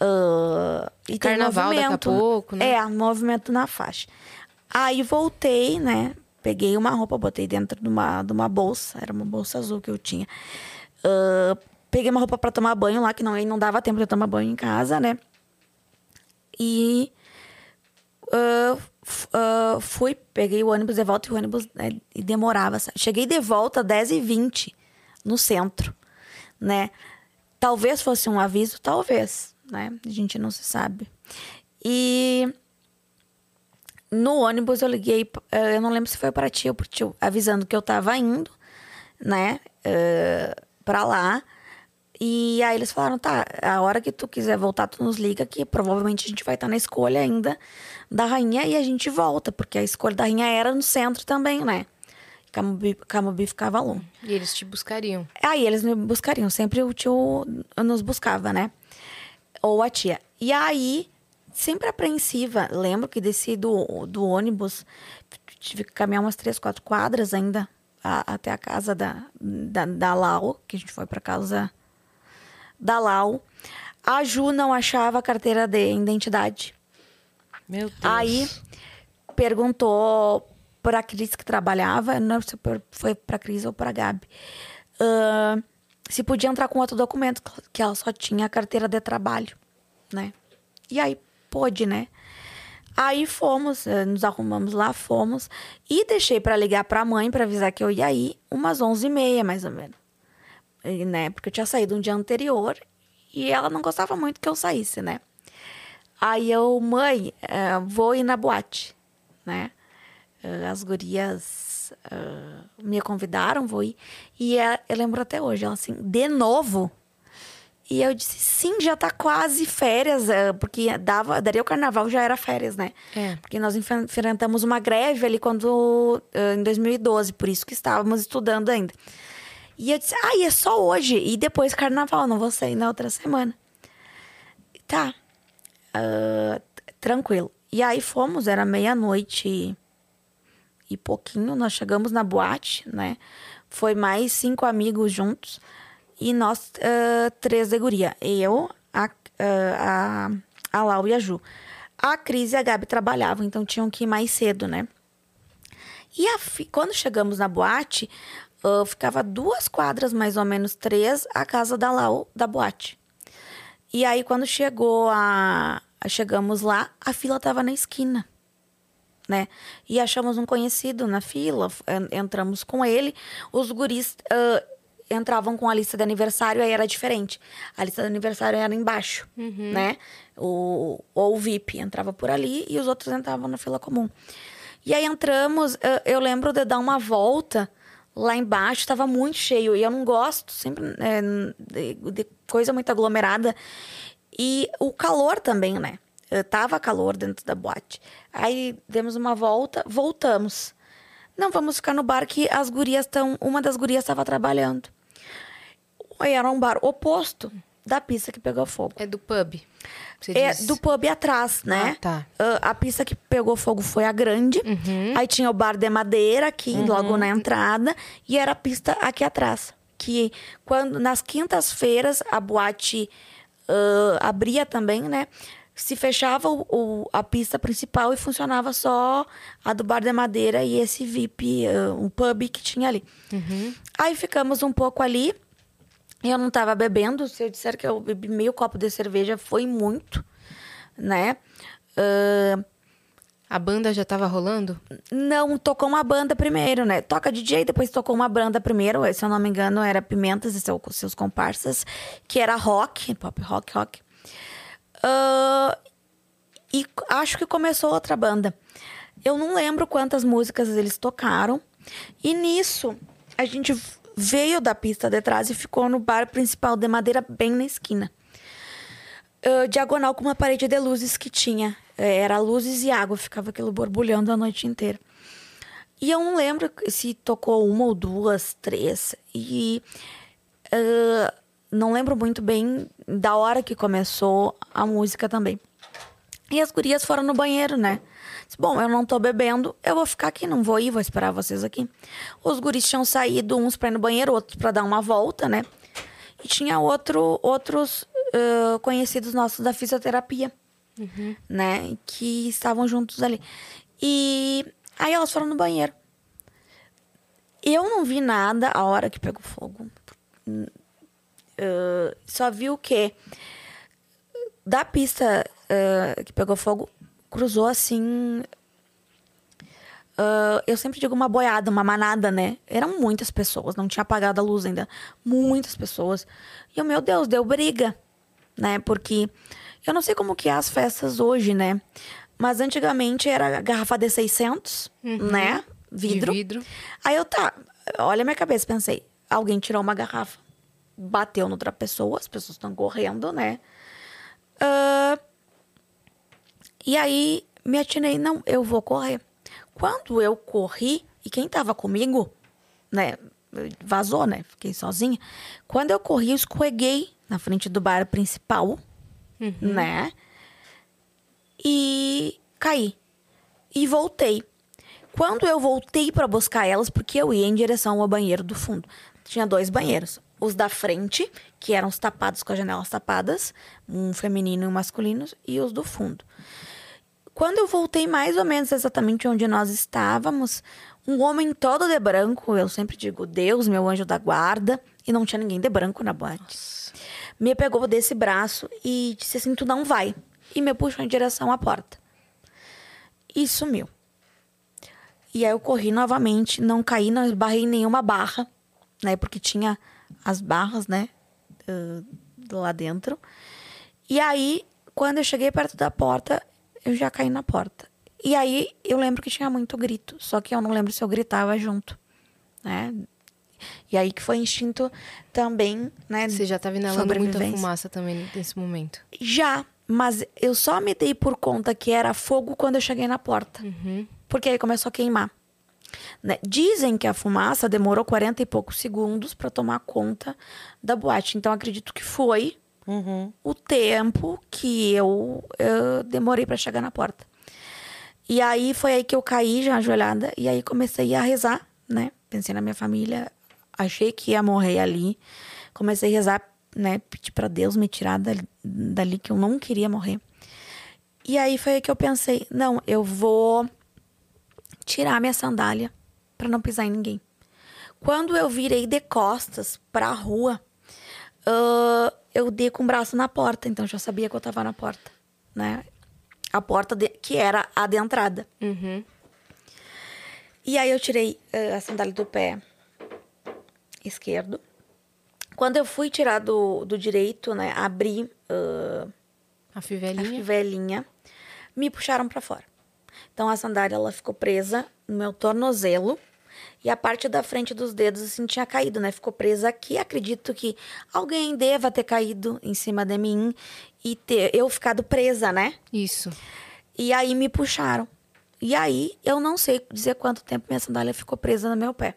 Ah, e tem Carnaval daqui a movimento. pouco, né? É, movimento na faixa. Aí voltei, né? Peguei uma roupa, botei dentro de uma, de uma bolsa. Era uma bolsa azul que eu tinha. Ah, peguei uma roupa pra tomar banho lá, que não, não dava tempo de eu tomar banho em casa, né? E f- ah, fui, peguei o ônibus de volta e o ônibus né, e demorava. sabe? Cheguei de volta 10h20 no centro, né? Talvez fosse um aviso, talvez, né? A gente não se sabe. E no ônibus eu liguei, eh, eu não lembro se foi para ti ou pro tio, avisando que eu tava indo, né, pra lá. E aí eles falaram, tá, a hora que tu quiser voltar, tu nos liga que provavelmente a gente vai estar na escolha ainda da rainha e a gente volta, porque a escolha da rainha era no centro também, né? Camobi ficava longe. E eles te buscariam. Aí eles me buscariam, sempre o tio nos buscava, né? Ou a tia. E aí, sempre apreensiva, lembro que desci do, do ônibus, tive que caminhar umas três, quatro quadras ainda a- até a casa da, da, da Lau, que a gente foi pra casa da Lau. A Ju não achava a carteira de identidade. Meu Deus. Aí perguntou pra Cris que trabalhava, não sei se foi pra Cris ou pra Gabi, ah, se podia entrar com outro documento, que ela só tinha a carteira de trabalho, né? E aí pôde, né? Aí fomos, eh, nos arrumamos lá, fomos e deixei pra ligar pra mãe pra avisar que eu ia ir umas 11h30, mais ou menos. E, né? Porque eu tinha saído um dia anterior e ela não gostava muito que eu saísse, né? Aí eu, mãe, eh, vou ir na boate, né? Eh, As gurias eh, me convidaram, vou ir. E é- eu lembro até hoje, ela assim, de novo? E eu disse, sim, já tá quase férias, eh, porque dava, daria o carnaval, já era férias, né? É. Porque nós enf- enfrentamos uma greve ali quando, em 2012, por isso que estávamos estudando ainda. E eu disse, ah, e é só hoje, e depois carnaval, não vou sair na outra semana. Tá, t- tranquilo. E aí fomos, era meia-noite e, pouquinho, nós chegamos na boate, né? Foi mais cinco amigos juntos e nós ah, três de guria. Eu, a ah, a, a Lau e a Ju. A Cris e a Gabi trabalhavam, então tinham que ir mais cedo, né? E a quando chegamos na boate, ah, ficava duas quadras, mais ou menos três, a casa da Lau da boate. E aí, quando chegou a. Chegamos lá, a fila tava na esquina. Né? E achamos um conhecido na fila, entramos com ele. Os guris ah, entravam com a lista de aniversário, aí era diferente. A lista de aniversário era embaixo, né? O, ou o VIP entrava por ali e os outros entravam na fila comum. E aí entramos, ah, eu lembro de dar uma volta lá embaixo, estava muito cheio. E eu não gosto sempre é, de, de coisa muito aglomerada. E o calor também, né? Eh, Tava calor dentro da boate. Aí demos uma volta, voltamos. Não, vamos ficar no bar que as gurias estão. Uma das gurias estava trabalhando. Era um bar oposto da pista que pegou fogo. É do pub. É disse. do pub atrás, né? Ah, tá. Ah, a pista que pegou fogo foi a grande. Aí tinha o bar de madeira aqui, logo na entrada. E era a pista aqui atrás. Que quando nas quintas-feiras a boate ah, abria também, né? Se fechava o, o- a pista principal e funcionava só a do bar de madeira e esse VIP, ah, um pub que tinha ali. Aí ficamos um pouco ali. Eu não tava bebendo. Se eu disser que eu bebi meio copo de cerveja, foi muito, né? Ah, A banda já tava rolando? não, tocou uma banda primeiro, né? Toca DJ, depois tocou uma banda primeiro. Se eu não me engano, era Pimentas e seu- seus comparsas, que era rock, pop rock, rock. Ah, e acho que começou outra banda. Eu não lembro quantas músicas eles tocaram. E nisso, a gente veio da pista de trás e ficou no bar principal de madeira, bem na esquina. Ah, diagonal com uma parede de luzes que tinha. Eh, Era luzes e água, ficava aquilo borbulhando a noite inteira. E eu não lembro se tocou uma ou duas, três. E ah, não lembro muito bem da hora que começou a música também. E as gurias foram no banheiro, né? Disse, Bom, eu não tô bebendo, eu vou ficar aqui, não vou ir, vou esperar vocês aqui. Os guris tinham saído, uns pra ir no banheiro, outros pra dar uma volta, né? E tinha outro, outros ah, conhecidos nossos da fisioterapia, né? Que estavam juntos ali. E aí elas foram no banheiro. Eu não vi nada a hora que pegou fogo. Ah, só vi o quê? Da pista ah, que pegou fogo, cruzou assim. ah, eu sempre digo uma boiada, uma manada, né? Eram muitas pessoas, não tinha apagado a luz ainda. Muitas pessoas. E eu, meu Deus, deu briga, né? Porque eu não sei como que é as festas hoje, né? Mas antigamente era garrafa de 600, né? Vidro. Vidro. Aí eu, tá, olha a minha cabeça, pensei. Alguém tirou uma garrafa, bateu noutra pessoa, as pessoas estão correndo, né? Ah, e aí me atinei, não, eu vou correr. Quando eu corri, e quem tava comigo, né, vazou, né? Fiquei sozinha. Quando eu corri, eu escorreguei na frente do bar principal, né? E caí. E voltei. Quando eu voltei para buscar elas, porque eu ia em direção ao banheiro do fundo. Tinha dois banheiros. Os da frente, que eram os tapados com as janelas tapadas, um feminino e um masculino, e os do fundo. Quando eu voltei mais ou menos exatamente onde nós estávamos, um homem todo de branco, eu sempre digo Deus, meu anjo da guarda, e não tinha ninguém de branco na boate. Me pegou desse braço e disse assim: Tu não vai. E me puxou em direção à porta. E sumiu. E aí eu corri novamente, não caí, não esbarrei em nenhuma barra, né? Porque tinha as barras, né? ãh, lá dentro. E aí, quando eu cheguei perto da porta, eu já caí na porta. E aí eu lembro que tinha muito grito, só que eu não lembro se eu gritava junto, né? E aí que foi instinto também, né? Você já tava inalando muita fumaça também nesse momento. Já, mas eu só me dei por conta que era fogo quando eu cheguei na porta. Porque aí começou a queimar. Né? Dizem que a fumaça demorou 40 e poucos segundos para tomar conta da boate. Então acredito que foi o tempo que eu, eu demorei para chegar na porta. E aí foi aí que eu caí já ajoelhada e aí comecei a rezar, né? Pensei na minha família, achei que ia morrer ali. Comecei a rezar né? Pedi para Deus me tirar dali, dali que eu não queria morrer. E aí foi aí que eu pensei, não, eu vou tirar minha sandália para não pisar em ninguém. Quando eu virei de costas para a rua, uh, eu dei com o braço na porta, então já sabia que eu tava na porta, né? A porta de, que era a de entrada. Uhum. E aí eu tirei uh, a sandália do pé esquerdo. Quando eu fui tirar do, do direito, né, abri uh, a a fivelinha. fivelinha, me puxaram para fora. Então a sandália ela ficou presa no meu tornozelo e a parte da frente dos dedos assim tinha caído, né? Ficou presa aqui. Acredito que alguém deva ter caído em cima de mim e ter eu ficado presa, né? Isso. E aí me puxaram. E aí eu não sei dizer quanto tempo minha sandália ficou presa no meu pé,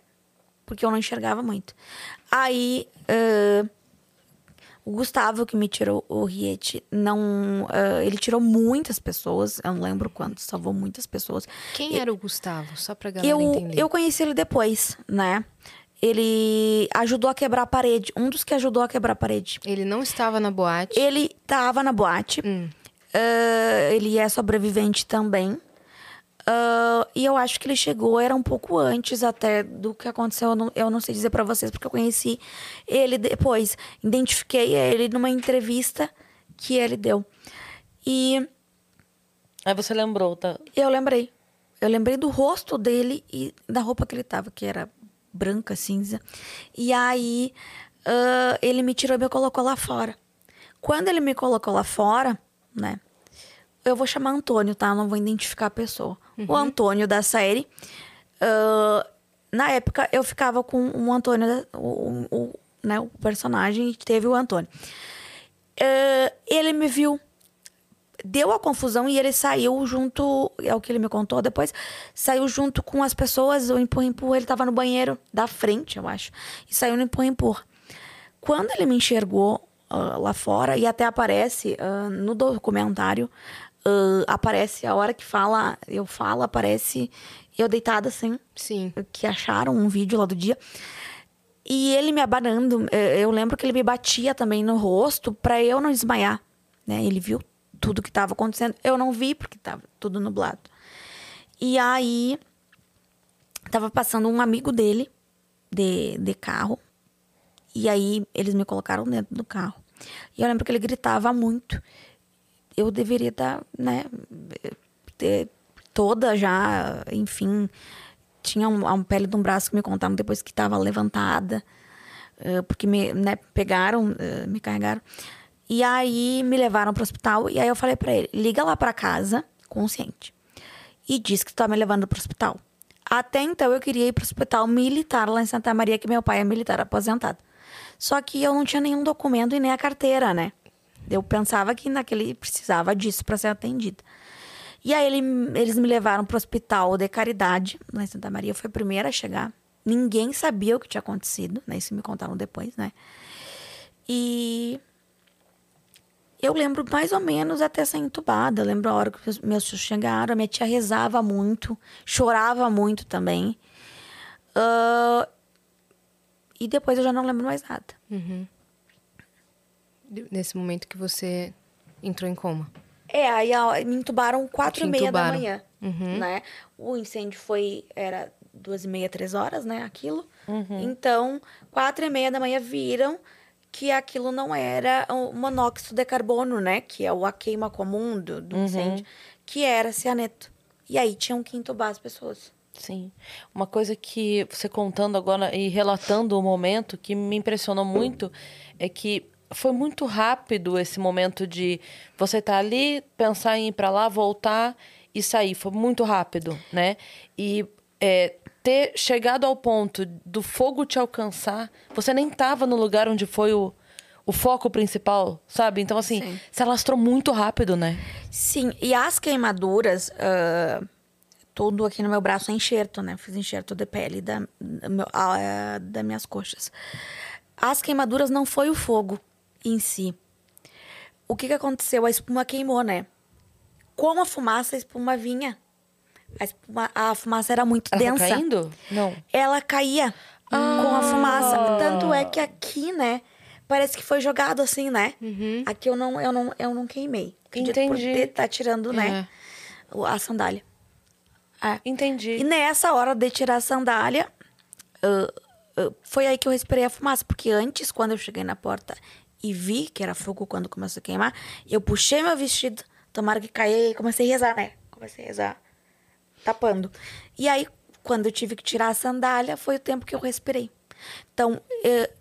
porque eu não enxergava muito. Aí ãh, o Gustavo que me tirou o riete, não, ãh, ele tirou muitas pessoas, eu não lembro quantos, salvou muitas pessoas. Quem era o Gustavo? Só pra galera Eu, entender. eu conheci ele depois, né? Ele ajudou a quebrar a parede, um dos que ajudou a quebrar a parede. Ele não estava na boate. Ele tava na boate. Hum. Ah, ele é sobrevivente também. Ah, e eu acho que ele chegou, era um pouco antes até do que aconteceu. Eu não, eu não sei dizer pra vocês, porque eu conheci ele depois. Identifiquei ele numa entrevista que ele deu. E Aí você lembrou, tá? eu lembrei. Eu lembrei do rosto dele e da roupa que ele tava, que era branca, cinza. E aí ah, ele me tirou e me colocou lá fora. Quando ele me colocou lá fora, né? Eu vou chamar Antônio, tá? Eu não vou identificar a pessoa. O Antônio da série. ah, na época, eu ficava com o Antônio, o, o- né, o personagem, teve o Antônio. Ah, ele me viu deu a confusão e ele saiu junto, é o que ele me contou depois, saiu junto com as pessoas, o empurra empurra, ele tava no banheiro da frente, eu acho, e saiu no empurra empurra. Quando ele me enxergou ah, lá fora e até aparece ah, no documentário, ah, aparece a hora que fala, eu falo, aparece eu deitada assim, Sim. que acharam um vídeo lá do dia. E ele me abanando, eh, eu lembro que ele me batia também no rosto pra eu não desmaiar, né? Ele viu tudo que tava acontecendo. Eu não vi porque tava tudo nublado. E aí tava passando um amigo dele de, de carro. E aí eles me colocaram dentro do carro. E eu lembro que ele gritava muito. Eu deveria estar, né, ter toda já, enfim, tinha um, pele de um braço que me contaram depois que estava levantada, eh, porque me né, pegaram, eh, me carregaram. E aí me levaram para o hospital e aí eu falei para ele: liga lá para casa, consciente, e diz que tu tá me levando para o hospital. Até então eu queria ir para o hospital militar lá em Santa Maria, que meu pai é militar aposentado. Só que eu não tinha nenhum documento e nem a carteira, né? Eu pensava que naquele precisava disso para ser atendida. E aí ele- eles me levaram para o hospital de caridade, lá em Santa Maria. Eu fui a primeira a chegar. Ninguém sabia o que tinha acontecido, né? Isso me contaram depois, né? E eu lembro mais ou menos até ser entubada. Eu lembro a hora que meus tios chegaram. A minha tia rezava muito, chorava muito também. Ah, e depois eu já não lembro mais nada. Nesse momento que você entrou em coma. É, aí me entubaram quatro e meia da manhã, né? O incêndio foi, era duas e meia, três horas, né, aquilo. Então, quatro e meia da manhã viram que aquilo não era o monóxido de carbono, né? Que é o a queima comum do, do incêndio, que era cianeto. E aí tinham que entubar as pessoas. Sim. Uma coisa que você contando agora e relatando o momento que me impressionou muito é que foi muito rápido esse momento de você estar ali, pensar em ir para lá, voltar e sair. Foi muito rápido, né? E é, ter chegado ao ponto do fogo te alcançar, você nem estava no lugar onde foi o, o foco principal, sabe? Então, assim, Sim. se alastrou muito rápido, né? Sim, e as queimaduras, ah, tudo aqui no meu braço é enxerto, né? Fiz enxerto de pele da, da meu, ah, das minhas coxas. As queimaduras não foi o fogo em si. O que, que aconteceu? A espuma queimou, né? Com a fumaça, a espuma vinha. A, espuma- a fumaça era muito Ela densa tá caindo? Não. ela caía com a fumaça. Tanto é que aqui, né, parece que foi jogado assim, né? Aqui eu não, eu não, eu não queimei. Acredito por Entendi. ter- tá tirando, né? o- A sandália. É. Entendi. E nessa hora de tirar a sandália, ah, ah, foi aí que eu respirei a fumaça. Porque antes, quando eu cheguei na porta e vi que era fogo quando começou a queimar, eu puxei meu vestido, tomara que caia e comecei a rezar, né? Comecei a rezar, tapando. E aí, quando eu tive que tirar a sandália, foi o tempo que eu respirei. Então, eh,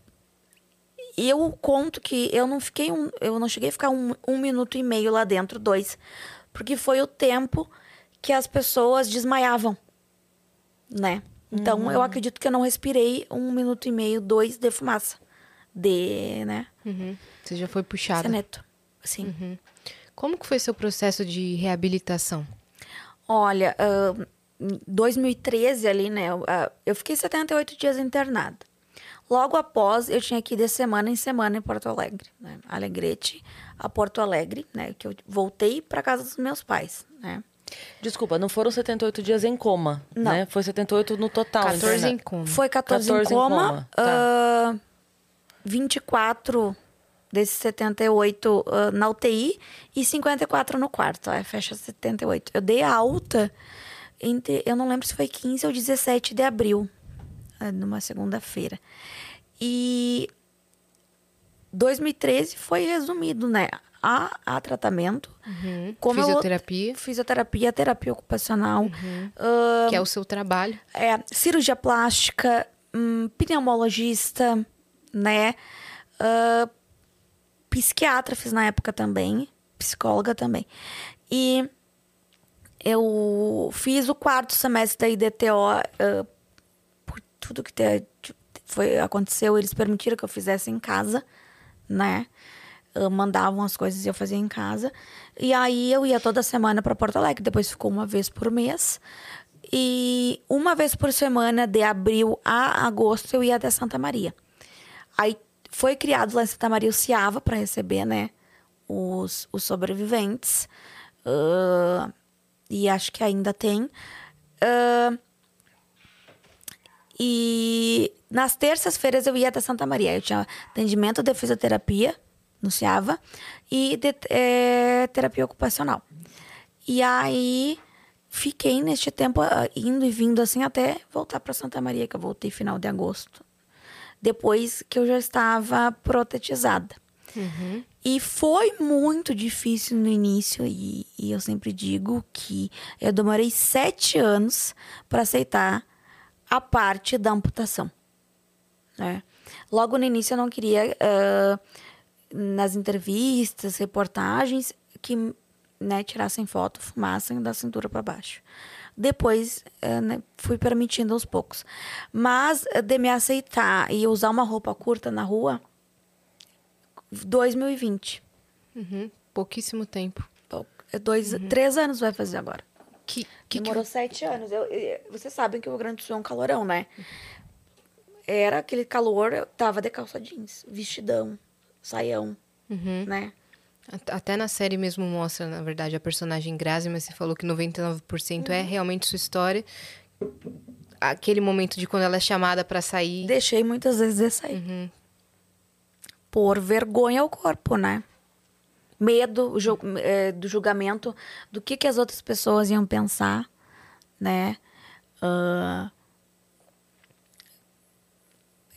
eu conto que eu não fiquei um, eu não cheguei a ficar um, um minuto e meio lá dentro, dois, porque foi o tempo que as pessoas desmaiavam, né? Então eu acredito que eu não respirei um minuto e meio, dois de fumaça, de, né? Uhum. Você já foi puxada. Ceneto, assim. Como que foi seu processo de reabilitação? Olha, ah, em 2013 ali, né? eu, ah, eu fiquei 78 dias internada. Logo após, eu tinha que ir de semana em semana em Porto Alegre, né? Alegrete a Porto Alegre, né? Que eu voltei para casa dos meus pais, né? Desculpa, não foram 78 dias em coma, Não. né? Foi 78 no total. 14 em coma. Foi 14, 14 em em coma, coma, tá. Ah, 24 desses 78 ah, na UTI e 54 no quarto, aí fecha 78. Eu dei alta, entre, eu não lembro se foi 15 ou 17 de abril, ah, numa segunda-feira. E 2013 foi resumido, né? A, a tratamento. Como eu- Fisioterapia, fisioterapia, terapia ocupacional. ah, que é o seu trabalho. é, cirurgia plástica, hum, pneumologista, né? Ah, psiquiatra fiz na época também, psicóloga também. E eu fiz o quarto semestre da IDTO ah, por tudo que te- foi, aconteceu, eles permitiram que eu fizesse em casa, né? Ah, mandavam as coisas e eu fazia em casa. E aí eu ia toda semana para Porto Alegre, depois ficou uma vez por mês. E uma vez por semana, de abril a agosto, eu ia até Santa Maria. Aí foi criado lá em Santa Maria o CIAVA para receber, né, os, os sobreviventes. Ah, e acho que ainda tem. Ah, e nas terças-feiras eu ia até Santa Maria. Eu tinha atendimento de fisioterapia no CIAVA e de eh, terapia ocupacional. E aí fiquei neste tempo ah, indo e vindo assim até voltar para Santa Maria, que eu voltei final de agosto. Depois que eu já estava protetizada. E foi muito difícil no início, e, e eu sempre digo que eu demorei sete anos para aceitar a parte da amputação. né? Logo no início eu não queria, ah, nas entrevistas, reportagens, que né, tirassem foto, fumassem da cintura para baixo. Depois eh, né, fui permitindo aos poucos. Mas eh, de me aceitar e usar uma roupa curta na rua, 2020. Uhum. Pouquíssimo tempo. É Dois, Três anos vai fazer agora. Que, que, Demorou sete anos. Eu, eu- vocês sabem que o Rio Grande do Sul é um calorão, né? Era aquele calor, eu tava de calça jeans, vestidão, saião, né? At- Até na série mesmo mostra, na verdade, a personagem Grazi, mas você falou que 99% é realmente sua história. Aquele momento de quando ela é chamada pra sair. Deixei muitas vezes de sair. Por vergonha ao corpo, né? Medo ju- eh, do julgamento, do que, que as outras pessoas iam pensar, né? Ah,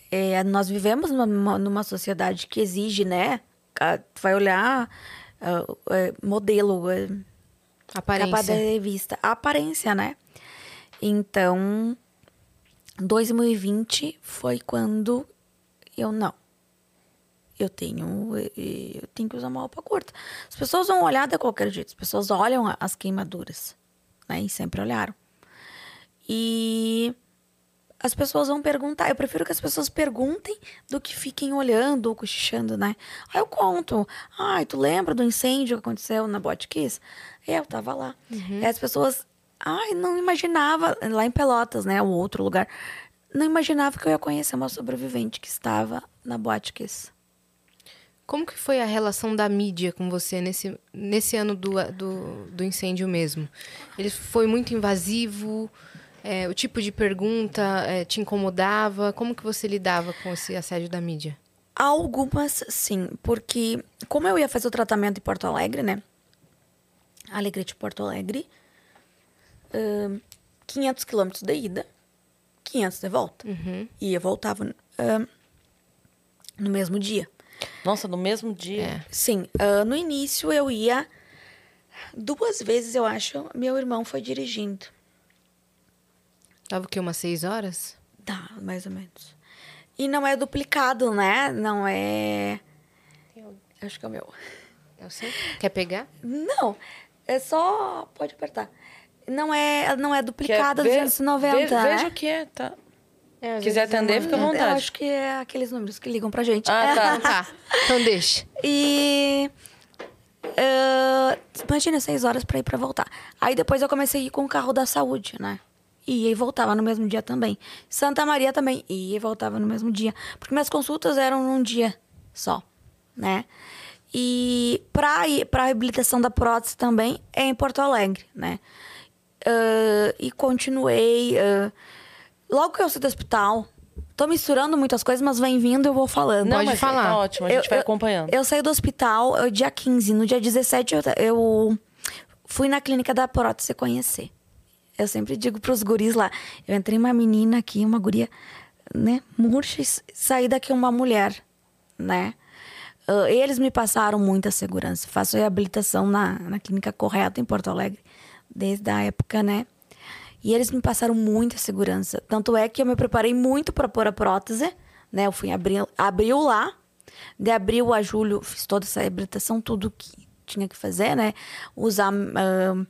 é, nós vivemos numa, numa sociedade que exige, né? Tu vai olhar é, modelo, é, capa Aparência. da revista, a aparência, né? Então, 2020 foi quando eu não. Eu tenho, eu tenho que usar uma roupa curta. As pessoas vão olhar de qualquer jeito. As pessoas olham as queimaduras, né? E sempre olharam. E as pessoas vão perguntar. Eu prefiro que as pessoas perguntem do que fiquem olhando ou cochichando, né? Aí eu conto. Ai, tu lembra do incêndio que aconteceu na Boate Kiss? É, eu tava lá. E as pessoas. Ai, não imaginava. Lá em Pelotas, né? O outro lugar. Não imaginava que eu ia conhecer uma sobrevivente que estava na Boate Kiss. Como que foi a relação da mídia com você nesse, nesse ano do, do, do incêndio mesmo? Ele foi muito invasivo? É, o tipo de pergunta é, te incomodava? Como que você lidava com esse assédio da mídia? Algumas, sim, porque como eu ia fazer o tratamento em Porto Alegre, né? Alegrete Porto Alegre, ahn, 500 quilômetros de ida, 500 de volta. E eu voltava ahn, no mesmo dia. Nossa, no mesmo dia. É. Sim, ah, no início eu ia duas vezes, eu acho, meu irmão foi dirigindo. Tava o quê? Umas seis horas? Tá, mais ou menos. E não é duplicado, né? Não é. Acho que é o meu. É o seu? Quer pegar? Não, é só. Pode apertar. Não é, não é duplicado ver- 290, ve- né? Veja o que é, tá? É, Quiser é atender, fica à Eu vontade. acho que é aqueles números que ligam pra gente. Ah, tá. Tá, então deixa. E. ah, imagina, seis horas pra ir pra voltar. Aí depois eu comecei a ir com o carro da saúde, né? E aí voltava no mesmo dia também. Santa Maria também. E voltava no mesmo dia. Porque minhas consultas eram num dia só, né? E pra, ir, pra reabilitação da prótese também é em Porto Alegre, né? Ah, e continuei. ah, logo que eu saí do hospital, tô misturando muitas coisas, mas vem vindo eu vou falando. Pode mas falar. Tá ótimo, a gente vai acompanhando. Eu saí do hospital dia 15. No dia 17, eu, eu fui na clínica da prótese conhecer. Eu sempre digo pros guris lá. Eu entrei uma menina aqui, uma guria, né, murcha, e saí daqui uma mulher, né? Ah, eles me passaram muita segurança. Faço reabilitação na, na clínica correta em Porto Alegre, desde a época, né? E eles me passaram muita segurança. Tanto é que eu me preparei muito para pôr a prótese, né? Eu fui em abril, lá. De abril a julho fiz toda essa reabilitação, tudo que tinha que fazer, né? Usar. ah,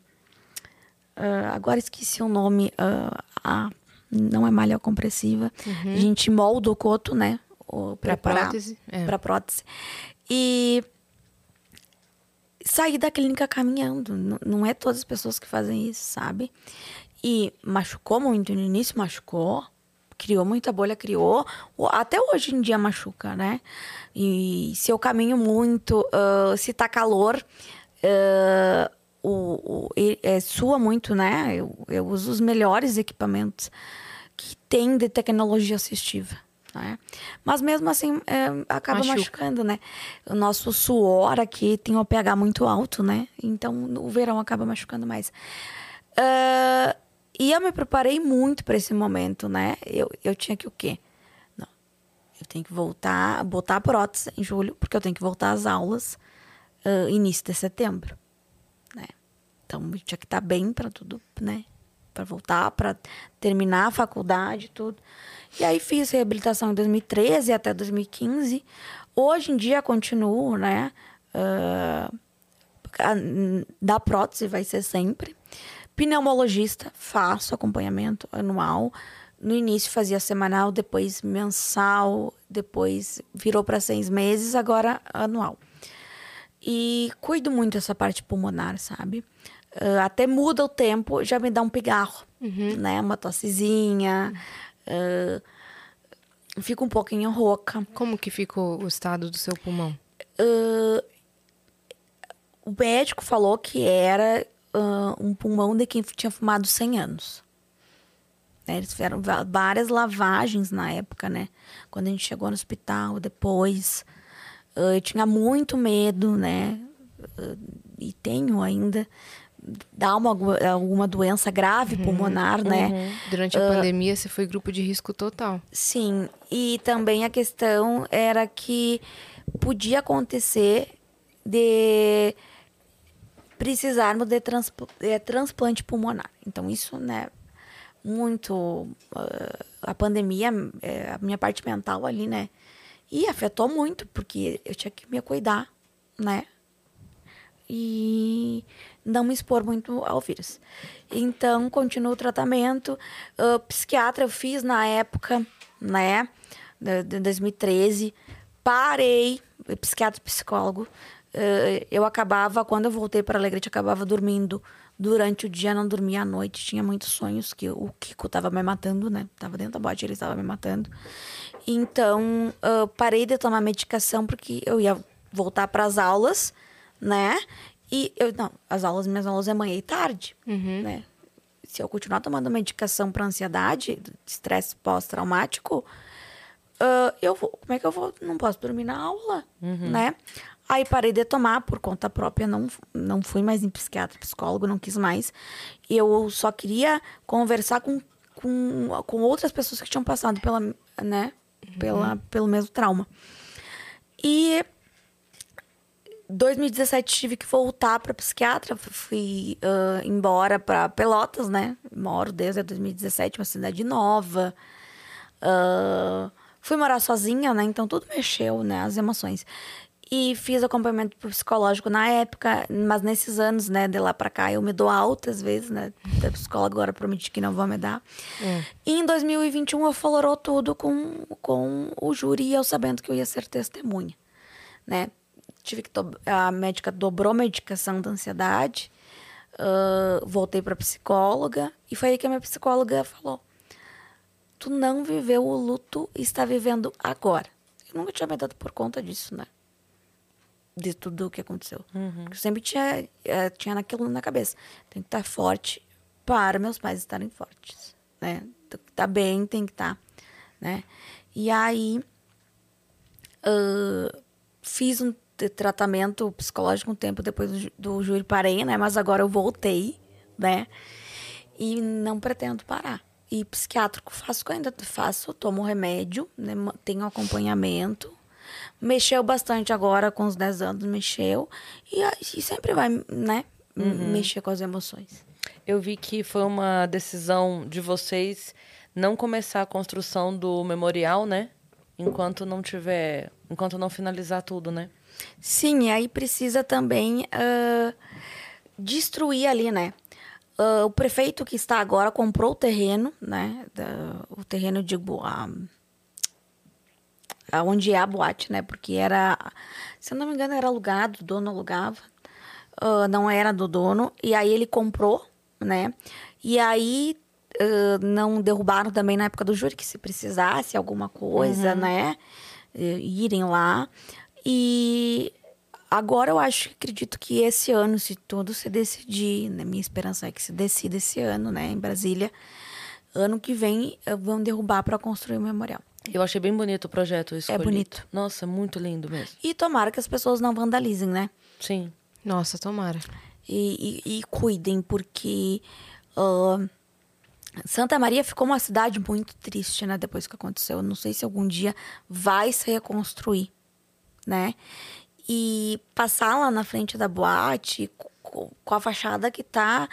ah, agora esqueci o nome. ah, a- não é malha compressiva. A gente molda o coto, né? Preparar prótese, é. Pra prótese. E saí da clínica caminhando. N- Não é todas as pessoas que fazem isso, sabe? E machucou muito no início, machucou. Criou muita bolha, criou. Até hoje em dia machuca, né? E se eu caminho muito, ah, se tá calor, ah, o, o- é, sua muito, né? Eu, eu uso os melhores equipamentos que tem de tecnologia assistiva. Né? Mas mesmo assim, é, acaba Machuca. machucando, né? O nosso suor aqui tem um pH muito alto, né? Então, no verão acaba machucando mais. Ah, e eu me preparei muito para esse momento, né? Eu, eu tinha que o quê? Não. Eu tenho que voltar, botar a prótese em julho, porque eu tenho que voltar às aulas ah, início de setembro? Então, tinha que estar bem para tudo, né? Para voltar, para terminar a faculdade tudo. E aí fiz reabilitação em 2013 até 2015. Hoje em dia continuo, né? A- da prótese vai ser sempre. Pneumologista, faço acompanhamento anual. No início fazia semanal, depois mensal, depois virou para seis meses, agora anual. E cuido muito dessa parte pulmonar, sabe? Ah, até muda o tempo, já me dá um pigarro, né? Uma tossezinha. ah, fico um pouquinho rouca. Como que fica o estado do seu pulmão? Ah, o médico falou que era um pulmão de quem tinha fumado 100 anos. Né, Eles fizeram várias lavagens na época, né? Quando a gente chegou no hospital, depois. Ah, eu tinha muito medo, né? Ah, e tenho ainda. Dá uma, alguma doença grave pulmonar, né? Durante a pandemia, você foi grupo de risco total. Sim, e também a questão era que podia acontecer de precisarmos de, transpl- de transplante pulmonar. Então, isso, né, muito. ah, a pandemia, eh, a minha parte mental ali, né, e afetou muito, porque eu tinha que me cuidar, né, e não me expor muito ao vírus. Então, continuo o tratamento. Ah, psiquiatra eu fiz na época, né, de, de 2013. Parei, psiquiatra e psicólogo. Ah, eu acabava, quando eu voltei para Alegrete, acabava dormindo durante o dia, não dormia à noite. Tinha muitos sonhos que o Kiko tava me matando, né? Tava dentro da bote, ele estava me matando. Então, ah, parei de tomar medicação porque eu ia voltar para as aulas, né? E eu não, as aulas, minhas aulas é manhã e tarde, né? Se eu continuar tomando medicação para ansiedade, estresse pós-traumático, ah, eu vou, como é que eu vou? Não posso dormir na aula, né? Aí parei de tomar por conta própria, não, não fui mais em psiquiatra, psicólogo, não quis mais. Eu só queria conversar com, com, com outras pessoas que tinham passado pela, né, pela, pelo mesmo trauma. E 2017 tive que voltar para psiquiatra, fui ah, embora para Pelotas, né? Moro desde 2017, uma cidade nova. Ah, fui morar sozinha, né? Então tudo mexeu, né? As emoções. E fiz acompanhamento psicológico na época, mas nesses anos, né, de lá pra cá, eu me dou alta às vezes, né? Da psicóloga agora prometi que não vou me dar. E em 2021 eu falorou tudo com, com o júri e eu sabendo que eu ia ser testemunha, né? Tive que do- a médica dobrou a medicação da ansiedade, ah, voltei pra psicóloga e foi aí que a minha psicóloga falou: tu não viveu o luto e está vivendo agora. Eu nunca tinha me dado por conta disso, né? De tudo o que aconteceu. Eu sempre tinha, eh, tinha naquilo na cabeça. Tem que estar forte para meus pais estarem fortes, né? Tem que estar bem, tem que estar, né? E aí, ah, fiz um tratamento psicológico um tempo depois do, do júri, parei, né? Mas agora eu voltei, né? E não pretendo parar. E psiquiátrico faço ainda, faço, tomo remédio, né? tenho acompanhamento. Mexeu bastante agora, com os 10 anos, mexeu. E, e sempre vai, né? m- Mexer com as emoções. Eu vi que foi uma decisão de vocês não começar a construção do memorial, né? Enquanto não tiver. Enquanto não finalizar tudo, né? Sim, e aí precisa também ah, destruir ali, né? Ah, o prefeito que está agora comprou o terreno, né? Da- o terreno, digo, a, a onde é a boate, né? Porque era, se eu não me engano, era alugado, o dono alugava. Ah, não era do dono. E aí ele comprou, né? E aí ah, não derrubaram também na época do júri, que se precisasse alguma coisa, né? eh, Irem lá. E agora eu acho, acredito que esse ano, se tudo se decidir, né? Minha esperança é que se decida esse ano, né? Em Brasília. Ano que vem eh, vão derrubar para construir o memorial. Eu achei bem bonito o projeto escolhido. bonito. Nossa, muito lindo mesmo. E tomara que as pessoas não vandalizem, né? Sim. Nossa, tomara. E, e- e cuidem, porque ah, Santa Maria ficou uma cidade muito triste, né? Depois que aconteceu. Eu não sei se algum dia vai se reconstruir, né? E passar lá na frente da boate co- com a fachada que tá.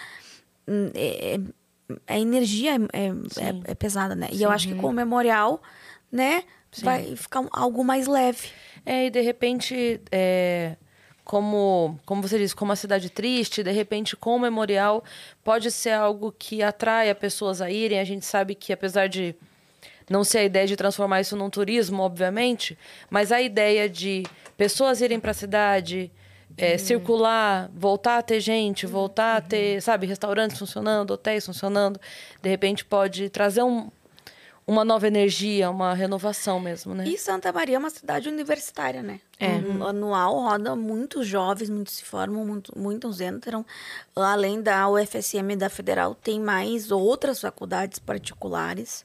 hum, É, é- a energia é, é- Sim. é pesada, né? E eu acho que com o memorial, né? Vai ficar algo mais leve. É, e de repente, é, como, como você disse, como uma cidade triste, de repente, com o memorial, pode ser algo que atraia pessoas a irem. A gente sabe que, apesar de não ser a ideia de transformar isso num turismo, obviamente, mas a ideia de pessoas irem para a cidade, é, circular, voltar a ter gente, voltar a ter, sabe, restaurantes funcionando, hotéis funcionando, de repente pode trazer um, uma nova energia, uma renovação mesmo, né? E Santa Maria é uma cidade universitária, né? É. No anual roda muitos jovens, muitos se formam, muito- muitos entram. Além da UFSM da Federal, tem mais outras faculdades particulares.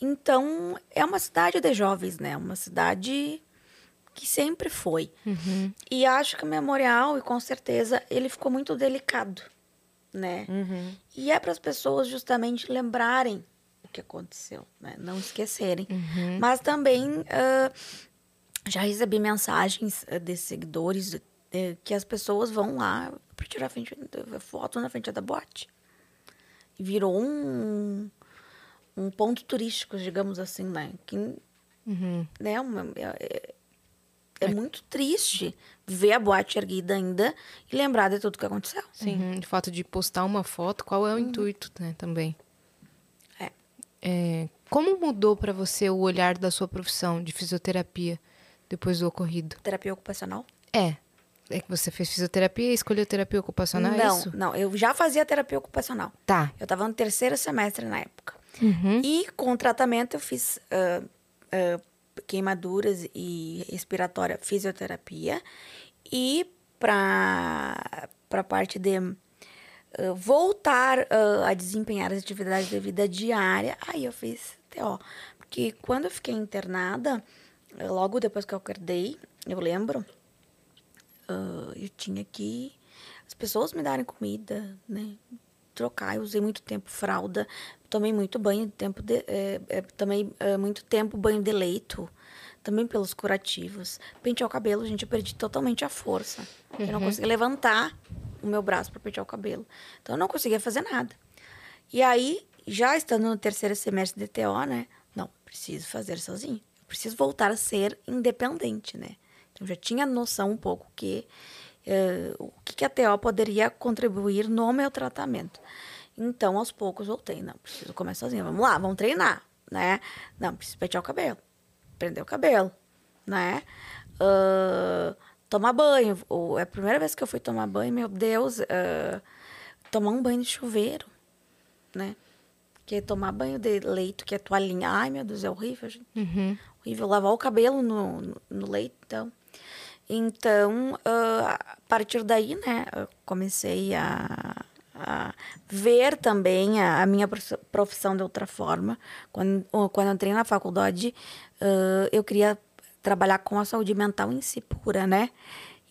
Então, é uma cidade de jovens, né? Uma cidade que sempre foi. E acho que o memorial, e com certeza, ele ficou muito delicado, né? E é para as pessoas justamente lembrarem que aconteceu, né? Não esquecerem. Mas também ah, já recebi mensagens ah, de seguidores eh, que as pessoas vão lá para tirar frente, foto na frente da boate. E virou um, um ponto turístico, digamos assim, né? Que, né? uma- é, é muito triste ver a boate erguida ainda e lembrar de tudo que aconteceu. Sim. Uhum, O fato de postar uma foto, qual é o intuito, né, também? É. Como mudou pra você o olhar da sua profissão de fisioterapia depois do ocorrido? Terapia ocupacional? É. É que você fez fisioterapia e escolheu terapia ocupacional, é não, não. Eu já fazia terapia ocupacional. Tá. Eu estava no terceiro semestre na época. Uhum. E com o tratamento eu fiz ah, ah, queimaduras e respiratória fisioterapia. E para a parte de ah, voltar ah, a desempenhar as atividades da vida diária, aí eu fiz TO. que quando eu fiquei internada, logo depois que eu acordei, eu lembro, uh, eu tinha que as pessoas me darem comida, né? Trocar, eu usei muito tempo fralda, tomei muito banho de tempo de, é, é, tomei é, muito tempo banho de leito, também pelos curativos. Pentear o cabelo, gente, eu perdi totalmente a força. Uhum. Eu não uhum. conseguia levantar o meu braço para pentear o cabelo. Então eu não conseguia fazer nada. E aí, já estando no terceiro semestre de TO, né? Não, preciso fazer sozinho. Preciso voltar a ser independente, né? Então já tinha noção um pouco que uh, o que a TO poderia contribuir no meu tratamento. Então, aos poucos, voltei. Não, preciso começar sozinha. Vamos lá, vamos treinar, né? Não, preciso pentear o cabelo, prender o cabelo, né? Uh, tomar banho. É a primeira vez que eu fui tomar banho, meu Deus, uh, tomar um banho de chuveiro, né? Porque tomar banho de leito, que é toalhinha, ai meu Deus, é horrível, gente. Uhum. Horrível. Lavar o cabelo no, no, no leito, então. Então, uh, a partir daí, né, eu comecei a, a ver também a, a, minha profissão de outra forma. Quando, quando entrei na faculdade, uh, eu queria trabalhar com a saúde mental em si pura, né?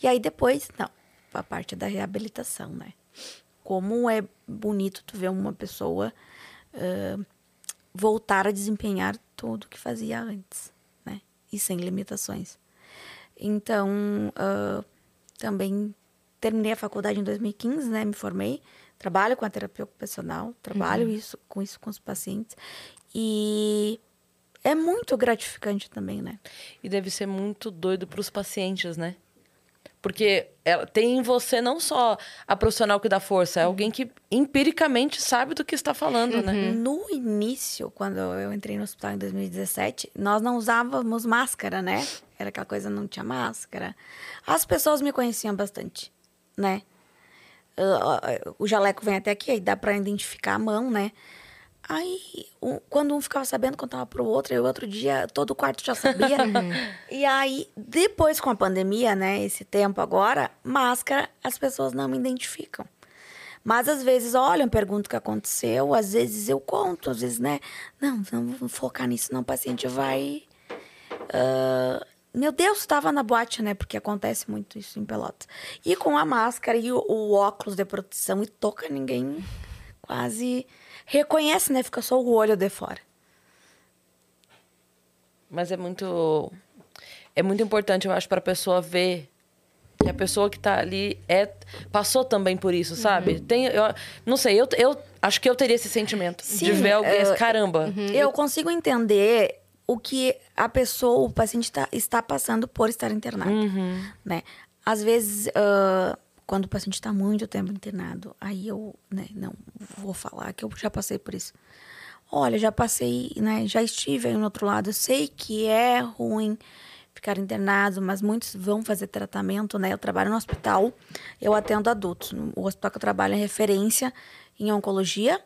E aí depois, não, a parte da reabilitação, né? Como é bonito tu ver uma pessoa uh, voltar a desempenhar tudo que fazia antes, né? E sem limitações. Então, uh, também terminei a faculdade em 2015, né? Me formei, trabalho com a terapia ocupacional, trabalho uhum. isso com isso com os pacientes e é muito gratificante também, né? E deve ser muito doido para os pacientes, né? Porque ela tem em você não só a profissional que dá força, é alguém que empiricamente sabe do que está falando, né? uhum. né? No início, quando eu entrei no hospital em 2017, nós não usávamos máscara, né? Era aquela coisa, não tinha máscara. As pessoas me conheciam bastante, né? o jaleco vem até aqui, aí dá para identificar a mão, né? Aí, um, quando um ficava sabendo, contava pro outro, e o outro dia todo o quarto já sabia. e aí, depois com a pandemia, né, esse tempo agora, máscara, as pessoas não me identificam. Mas às vezes olham, perguntam o que aconteceu, às vezes eu conto, às vezes, né? Não, não vou focar nisso, não, o paciente vai. Uh, meu Deus, estava na boate, né? Porque acontece muito isso em Pelotas. E com a máscara e o, o óculos de proteção e toca, ninguém quase reconhece, né? Fica só o olho de fora. Mas é muito é muito importante, eu acho, para a pessoa ver que a pessoa que está ali é passou também por isso, sabe? Uhum. Tem, eu, não sei, eu, eu acho que eu teria esse sentimento Sim, de ver alguém, uh, caramba. Uhum. Eu consigo entender o que a pessoa, o paciente tá, está passando por estar internado, uhum. né? Às vezes uh, quando o paciente está muito tempo internado, aí eu, né, não vou falar que eu já passei por isso. Olha, já passei, né, já estive aí no outro lado, eu sei que é ruim ficar internado, mas muitos vão fazer tratamento, né? Eu trabalho no hospital, eu atendo adultos. O hospital que eu trabalho é referência em oncologia,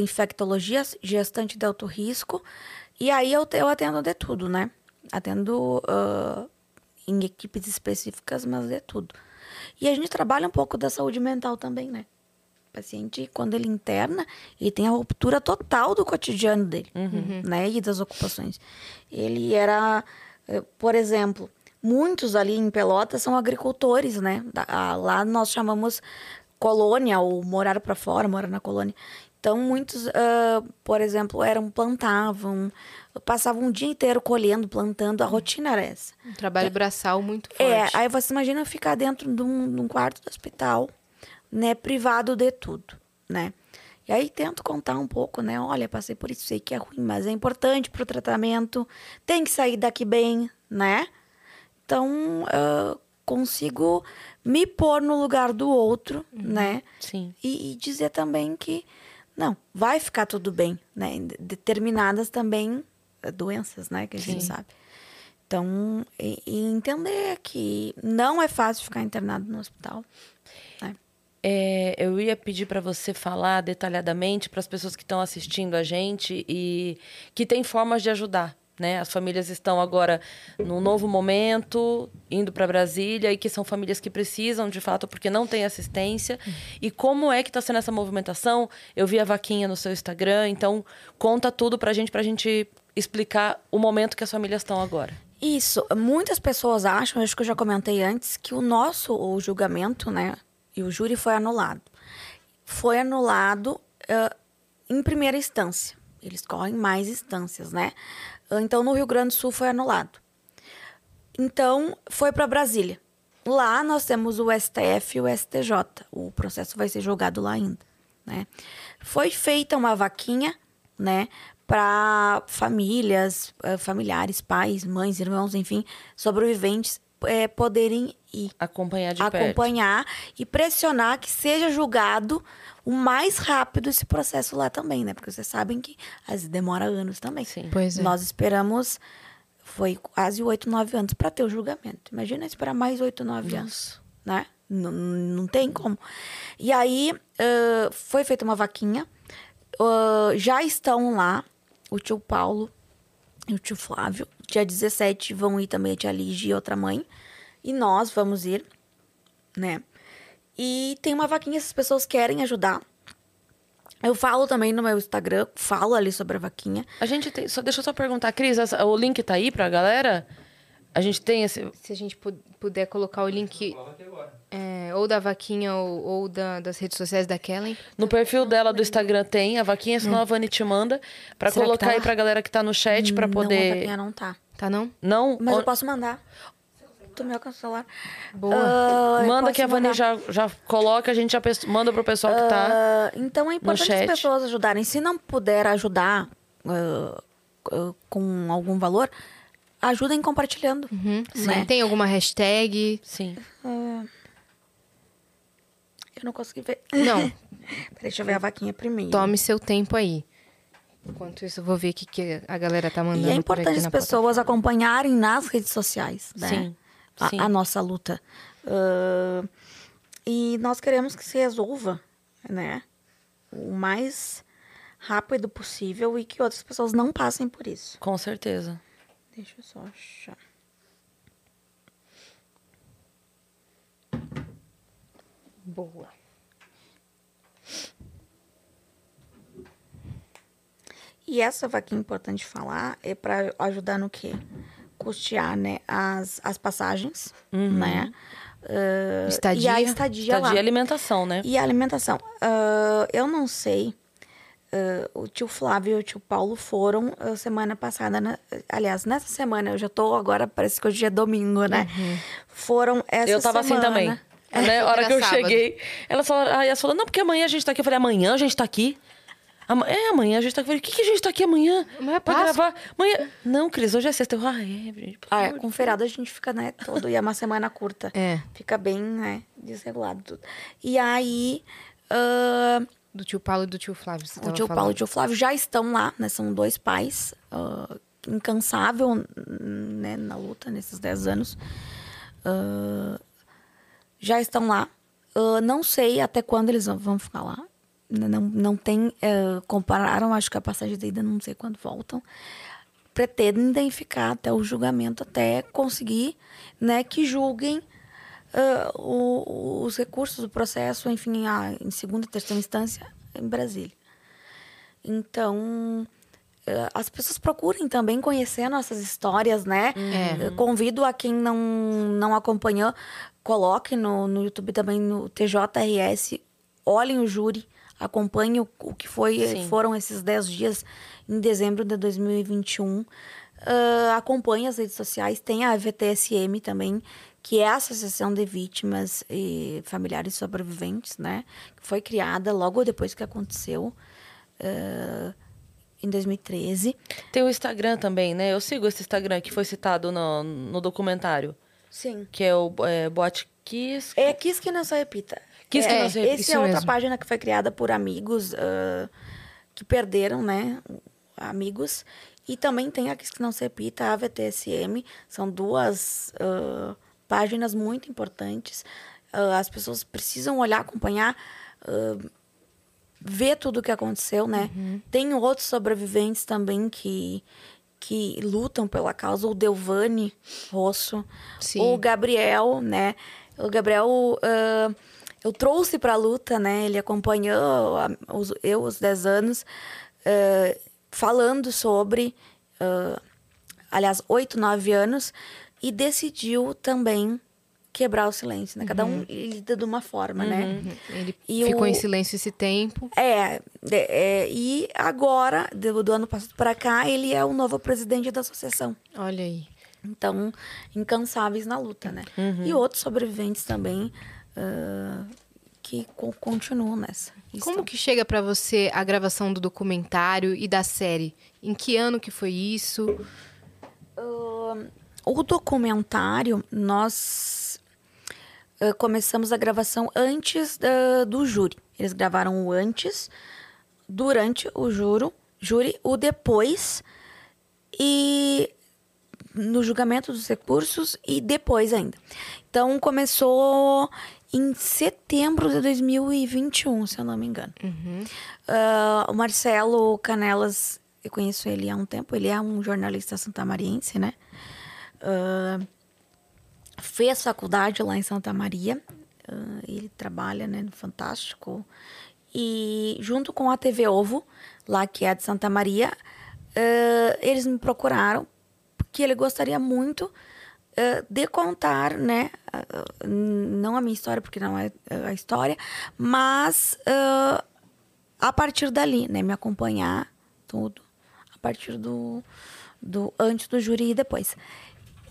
infectologia, gestante de alto risco, e aí eu, eu atendo de tudo, né? Atendo uh, em equipes específicas, mas de tudo. E a gente trabalha um pouco da saúde mental também, né? O paciente, quando ele interna, ele tem a ruptura total do cotidiano dele, uhum. né? E das ocupações. Ele era, eh, por exemplo, muitos ali em Pelotas são agricultores, né? Lá nós chamamos colônia ou morar para fora, morar na colônia. Então, muitos, uh, por exemplo, eram plantavam, passavam um dia inteiro colhendo, plantando. A rotina era essa. Um trabalho braçal muito é, forte. É, aí você imagina ficar dentro de um, de um quarto do hospital, né, privado de tudo, né? E aí tento contar um pouco, né? Olha, passei por isso, sei que é ruim, mas é importante para o tratamento. Tem que sair daqui bem, né? Então, uh, consigo me pôr no lugar do outro, uhum. né? Sim. E, e dizer também que não, vai ficar tudo bem, né? Determinadas também doenças, né? Que a gente Sim. sabe. Então, e, e, entender que não é fácil ficar internado no hospital. Né? É, eu ia pedir para você falar detalhadamente para as pessoas que estão assistindo a gente e que tem formas de ajudar. Né? As famílias estão agora num novo momento, indo para Brasília, e que são famílias que precisam, de fato, porque não tem assistência. E como é que está sendo essa movimentação? Eu vi a vaquinha no seu Instagram, então conta tudo para a gente, para a gente explicar o momento que as famílias estão agora. Isso. Muitas pessoas acham, acho que eu já comentei antes, que o nosso o julgamento, né, e o júri foi anulado. Foi anulado uh, em primeira instância. Eles correm mais instâncias, né? Então, no Rio Grande do Sul foi anulado. Então, foi para Brasília. Lá nós temos o STF e o STJ. O processo vai ser julgado lá ainda, né? Foi feita uma vaquinha, né, para famílias, eh, familiares, pais, mães, irmãos, enfim, sobreviventes é, poderem ir acompanhar de acompanhar perto. e pressionar que seja julgado o mais rápido esse processo lá também, né? Porque vocês sabem que às vezes demora anos também. Sim. Pois é. Nós esperamos foi quase oito, nove anos para ter o julgamento. Imagina esperar mais oito, nove anos, né? Não, não tem como. E aí uh, foi feita uma vaquinha. Uh, já estão lá o tio Paulo e o tio Flávio. Dia 17 vão ir também a tia Lígia e outra mãe. E nós vamos ir, né? E tem uma vaquinha, se as pessoas querem ajudar. Eu falo também no meu Instagram, falo ali sobre a vaquinha. A gente tem. Só, deixa eu só perguntar, Cris, o link tá aí pra galera? A gente tem esse. Se a gente puder colocar o link. É, ou da vaquinha ou, ou da, das redes sociais da Kellen. No perfil dela do Instagram tem, a vaquinha, senão a Vani te manda. Pra Será colocar tá aí pra galera que tá no chat pra Não, a poder. vaquinha não tá. Tá não? Não? Mas Ou- eu posso mandar. Tu me alcança o celular. Boa. Eu Manda que a Vani já, já coloca, a gente já manda pro pessoal que tá. Ah, então é importante as pessoas ajudarem. Se não puder ajudar ah, com algum valor, ajudem compartilhando. Uhum, sim. né? Tem alguma hashtag? Sim. Eu não consegui ver. Não. Peraí, deixa eu ver a vaquinha primeiro. Tome seu tempo aí. Enquanto isso, eu vou ver o que, que a galera tá mandando. E é por aqui importante as pessoas acompanharem nas redes sociais, né? Sim, A, sim. a nossa luta. Ah, e nós queremos que se resolva, né? O mais rápido possível e que outras pessoas não passem por isso. Com certeza. Deixa eu só achar. Boa. E essa vaquinha importante falar é para ajudar no quê? Custear, né, as, as passagens, né? Ah, Estadia. E a estadia, Tá lá. de alimentação, né? E a alimentação. Ah, eu não sei. Ah, o tio Flávio e o tio Paulo foram ah, semana passada. né? Aliás, nessa semana, eu já tô agora, parece que hoje é domingo, né? Foram essa eu tava semana. assim também. Né? A hora que eu sábado. cheguei, ela falou, aí ela falou, não, porque amanhã a gente tá aqui. Eu falei, amanhã a gente tá aqui? Ama- É, amanhã a gente tá aqui. Eu falei, o que, que a gente tá aqui amanhã? Amanhã é pra gravar. Amanhã. Não, Cris, hoje é sexta. Eu, ah, é, gente. Ah, é, com feriado a gente fica, né, todo, e é uma semana curta. É. Fica bem, né, desregulado tudo. E aí, ah, Do tio Paulo e do tio Flávio. Você o tio falando. Paulo e o tio Flávio já estão lá, né, são dois pais, ah, incansável, né, na luta nesses 10 anos. Ah, já estão lá. Ah, não sei até quando eles vão- ficar lá. Não, não tem. eh, compararam, acho que a passagem de ida, não sei quando voltam. Pretendem ficar até o julgamento, até conseguir né, que julguem ah, o- os recursos do processo, enfim, a- em segunda e terceira instância, em Brasília. Então, eh, as pessoas procurem também conhecer nossas histórias, né? É. Convido a quem não, não acompanhou, coloque no, no YouTube também no TJRS, olhem o júri, acompanhem o, o que foi, Sim. foram esses 10 dias em dezembro de 2021. Ah, acompanhe as redes sociais, tem a VTSM também, que é a Associação de Vítimas e Familiares Sobreviventes, né? Que foi criada logo depois que aconteceu, ah, em 2013. Tem o Instagram também, né? Eu sigo esse Instagram que foi citado no, no documentário. Sim. Que é o é, Boate Kiss. É Quis que não se repita. Quis que é, não se repita. Esse Isso é outra mesmo. página que foi criada por amigos ah, que perderam, né? Amigos. E também tem a Quis que não se repita, a VTSM. São duas ah, páginas muito importantes. Ah, as pessoas precisam olhar, acompanhar, ah, ver tudo o que aconteceu, né? Uhum. Tem outros sobreviventes também que que lutam pela causa, o Delvani Rosso, Sim. o Gabriel, né? O Gabriel, ah, eu trouxe pra luta, né? Ele acompanhou a- os- eu os 10 anos, falando sobre uh, aliás, oito, nove anos, e decidiu também quebrar o silêncio, né? Cada um lida de uma forma, né? Uhum. Ele E ficou o- em silêncio esse tempo. É, de- é, e agora, do, do ano passado para cá, ele é o novo presidente da associação. Olha aí. Então, incansáveis na luta, né? E outros sobreviventes também ah, que co- continuam nessa. Como Estão- que chega pra você a gravação do documentário e da série? Em que ano que foi isso? Ah, o documentário, nós ah, começamos a gravação antes da- do júri. Eles gravaram o antes, durante o juro, júri, o depois e no julgamento dos recursos e depois ainda. Então começou em setembro de 2021, se eu não me engano. Ah, o Marcelo Canelas, eu conheço ele há um tempo, ele é um jornalista santamariense, né? Ah, fez faculdade lá em Santa Maria. ah, ele trabalha né, no Fantástico. E junto com a TV Ovo, lá que é de Santa Maria, ah, eles me procuraram porque ele gostaria muito de contar, né? não a minha história, porque não é ah, a história, mas a partir dali, né? Me acompanhar tudo. A partir do, do antes do júri e depois.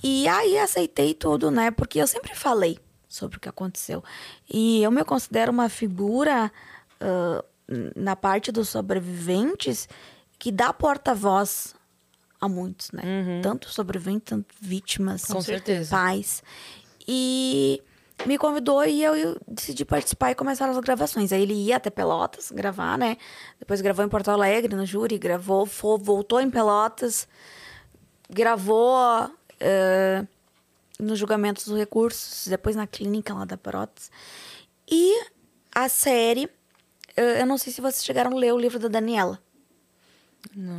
E aí aceitei tudo, né? Porque eu sempre falei sobre o que aconteceu. E eu me considero uma figura ah, na parte dos sobreviventes que dá porta-voz a muitos, né? Tanto sobreviventes, tanto vítimas, Com certeza. pais. E me convidou e eu, eu decidi participar e começaram as gravações. Aí ele ia até Pelotas gravar, né? Depois gravou em Porto Alegre, no júri, gravou, voltou em Pelotas, gravou eh, no julgamento dos recursos, depois na clínica lá da Pelotas. E a série, eh, eu não sei se vocês chegaram a ler o livro da Daniela.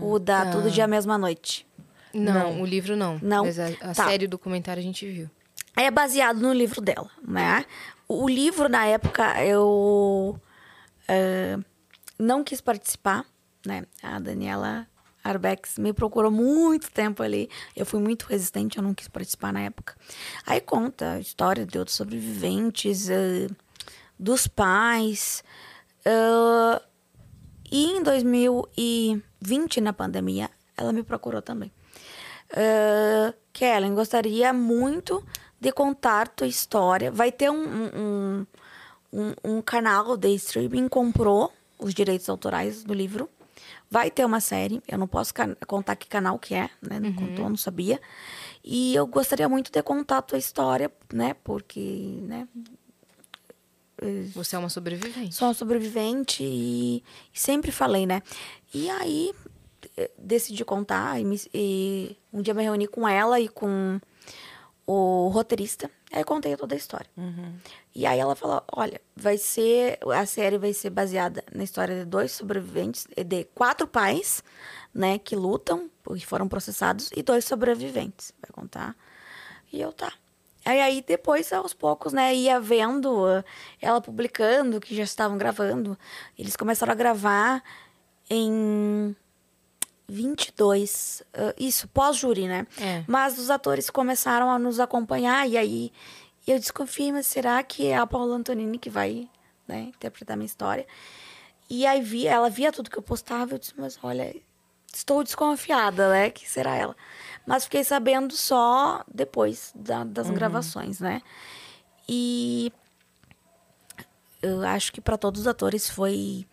O da Todo Dia Mesma Noite. Não, o livro não. Não? Mas a, a Tá. série e o documentário a gente viu. É baseado no livro dela, né? O livro, na época, eu eh, não quis participar, né? A Daniela Arbex me procurou muito tempo ali. Eu fui muito resistente, eu não quis participar na época. Aí conta a história de outros sobreviventes, eh, dos pais. eh, e em 2020, na pandemia, ela me procurou também. Uh, Kellen, gostaria muito de contar tua história. Vai ter um, um, um, um canal de streaming, comprou os direitos autorais do livro. Vai ter uma série, eu não posso contar que canal que é, né? Não contou, não sabia. E eu gostaria muito de contar a tua história, né? Porque, né? Você é uma sobrevivente. Sou uma sobrevivente e, e sempre falei, né? E aí eh, decidi contar e, me- e um dia me reuni com ela e com o roteirista. Aí eu contei toda a história. E aí ela falou: olha, vai ser. A série vai ser baseada na história de dois sobreviventes, de quatro pais, né, que lutam, porque foram processados, e dois sobreviventes. Vai contar. E eu tá. Aí, aí depois, aos poucos, né, ia vendo uh, ela publicando que já estavam gravando. Eles começaram a gravar em 22. uh, isso, pós-júri, né? É. Mas os atores começaram a nos acompanhar e aí eu desconfiei, mas será que é a Paula Antonini que vai né, interpretar minha história? E aí vi, ela via tudo que eu postava, eu disse, mas olha, estou desconfiada, né? Que será ela. Mas fiquei sabendo só depois da- das gravações, né? E eu acho que para todos os atores foi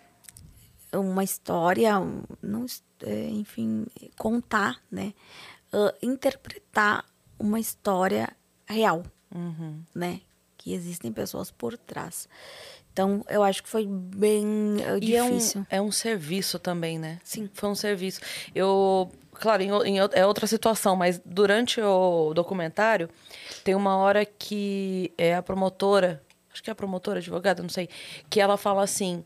uma história, um- não, é, enfim, contar, né? Ah, interpretar uma história real, né? Que existem pessoas por trás. Então, eu acho que foi bem ah, E é um, difícil. é um serviço também, né? Sim. Foi um serviço. Eu, claro, em, em é outra situação, mas durante o documentário, tem uma hora que é a promotora, acho que é a promotora, advogada, não sei, que ela fala assim: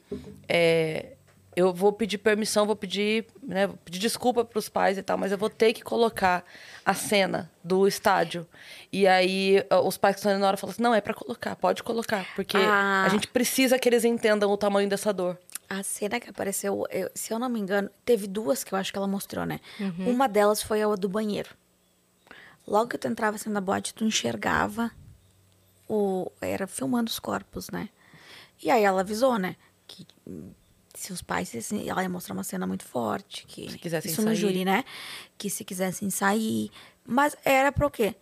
é, eu vou pedir permissão, vou pedir, né, vou pedir desculpa para os pais e tal, mas eu vou ter que colocar a cena do estádio. E aí os pais que estão na hora falam assim: não, é para colocar, pode colocar, porque Ah. a gente precisa que eles entendam o tamanho dessa dor. a cena que apareceu, eu- se eu não me engano, teve duas que eu acho que ela mostrou, né? Uhum. Uma delas foi a do banheiro. Logo que tu entrava assim na boate, tu enxergava o. Era filmando os corpos, né? E aí ela avisou, né? Que se os pais. Assim, ela ia mostrar uma cena muito forte. Que, Se quisessem isso no sair. júri, né? Que se quisessem sair. Mas era para o quê?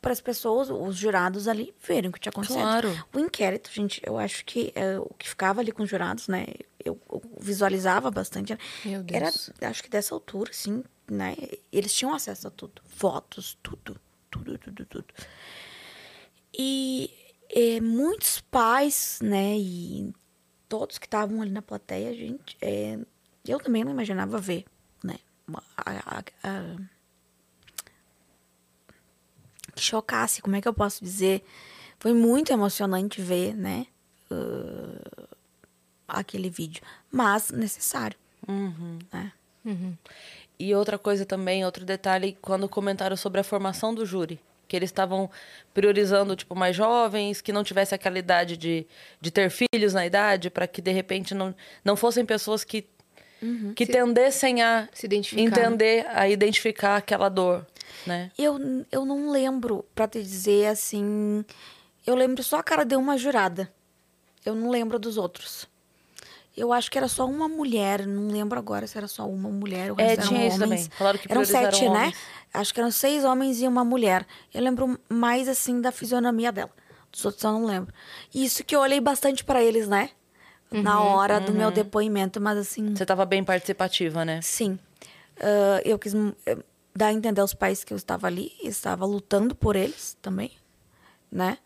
Para as pessoas, os jurados ali, verem o que tinha acontecido. Claro. O inquérito, gente, eu acho que é, o que ficava ali com os jurados, né? Eu, eu visualizava bastante. Meu Era, Deus. acho que dessa altura, assim, né? Eles tinham acesso a tudo. Fotos, tudo. Tudo, tudo, tudo. E é, muitos pais, né? E todos que estavam ali na plateia, gente, é, eu também não imaginava ver, né? a- a- a- que chocasse, como é que eu posso dizer? Foi muito emocionante ver, né? uh, aquele vídeo. Mas necessário, né? E outra coisa também, outro detalhe, quando comentaram sobre a formação do júri. Que eles estavam priorizando, tipo, mais jovens, que não tivesse aquela idade de, de ter filhos na idade, para que, de repente, não, não fossem pessoas que, que tendessem a Se identificar. entender, a identificar aquela dor, né? Eu, eu não lembro, pra te dizer assim. Eu lembro só a cara de uma jurada. Eu não lembro dos outros. Eu acho que era só uma mulher, não lembro agora se era só uma mulher ou É, eram tinha isso homens. também. Falaram que eram sete, né? homens. Acho que eram seis homens e uma mulher. Eu lembro mais assim da fisionomia dela. Dos outros eu não lembro. Isso que eu olhei bastante pra eles, né? Na hora do meu depoimento, mas assim. Você estava bem participativa, né? Sim. Ah, eu quis eh, dar a entender aos pais que eu estava ali, estava lutando por eles também, né?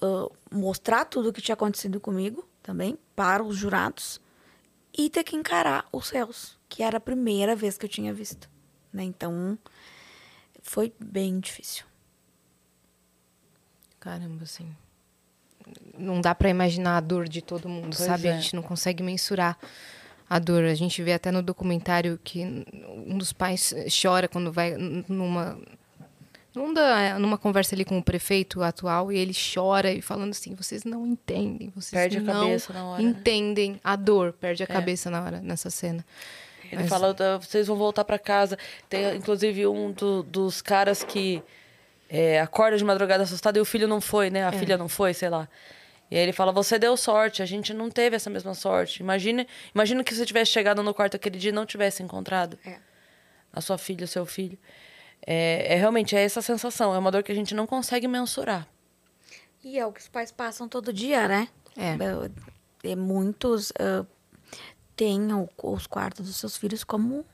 Ah, mostrar tudo o que tinha acontecido comigo também para os jurados e ter que encarar os réus, que era a primeira vez que eu tinha visto, né? Então, foi bem difícil. Caramba, assim. Não dá pra imaginar a dor de todo mundo, Pois sabe? é. A gente não consegue mensurar a dor. A gente vê até no documentário que um dos pais chora quando vai numa numa, numa conversa ali com o prefeito atual e ele chora e falando assim: vocês não entendem, vocês Perde a não cabeça na hora, né?" entendem a dor, perde a cabeça na hora nessa cena. Ele Mas- fala, "Ah, vocês vão voltar pra casa. Tem, inclusive, um do- dos caras que é, acorda de madrugada assustado e o filho não foi, né? A filha não foi, sei lá. E aí ele fala, você deu sorte, a gente não teve essa mesma sorte. Imagina, imagina que você tivesse chegado no quarto aquele dia e não tivesse encontrado É. a sua filha, o seu filho. É, é realmente é essa sensação, é uma dor que a gente não consegue mensurar. E é o que os pais passam todo dia, né? É. É, muitos ah, têm o- os quartos dos seus filhos como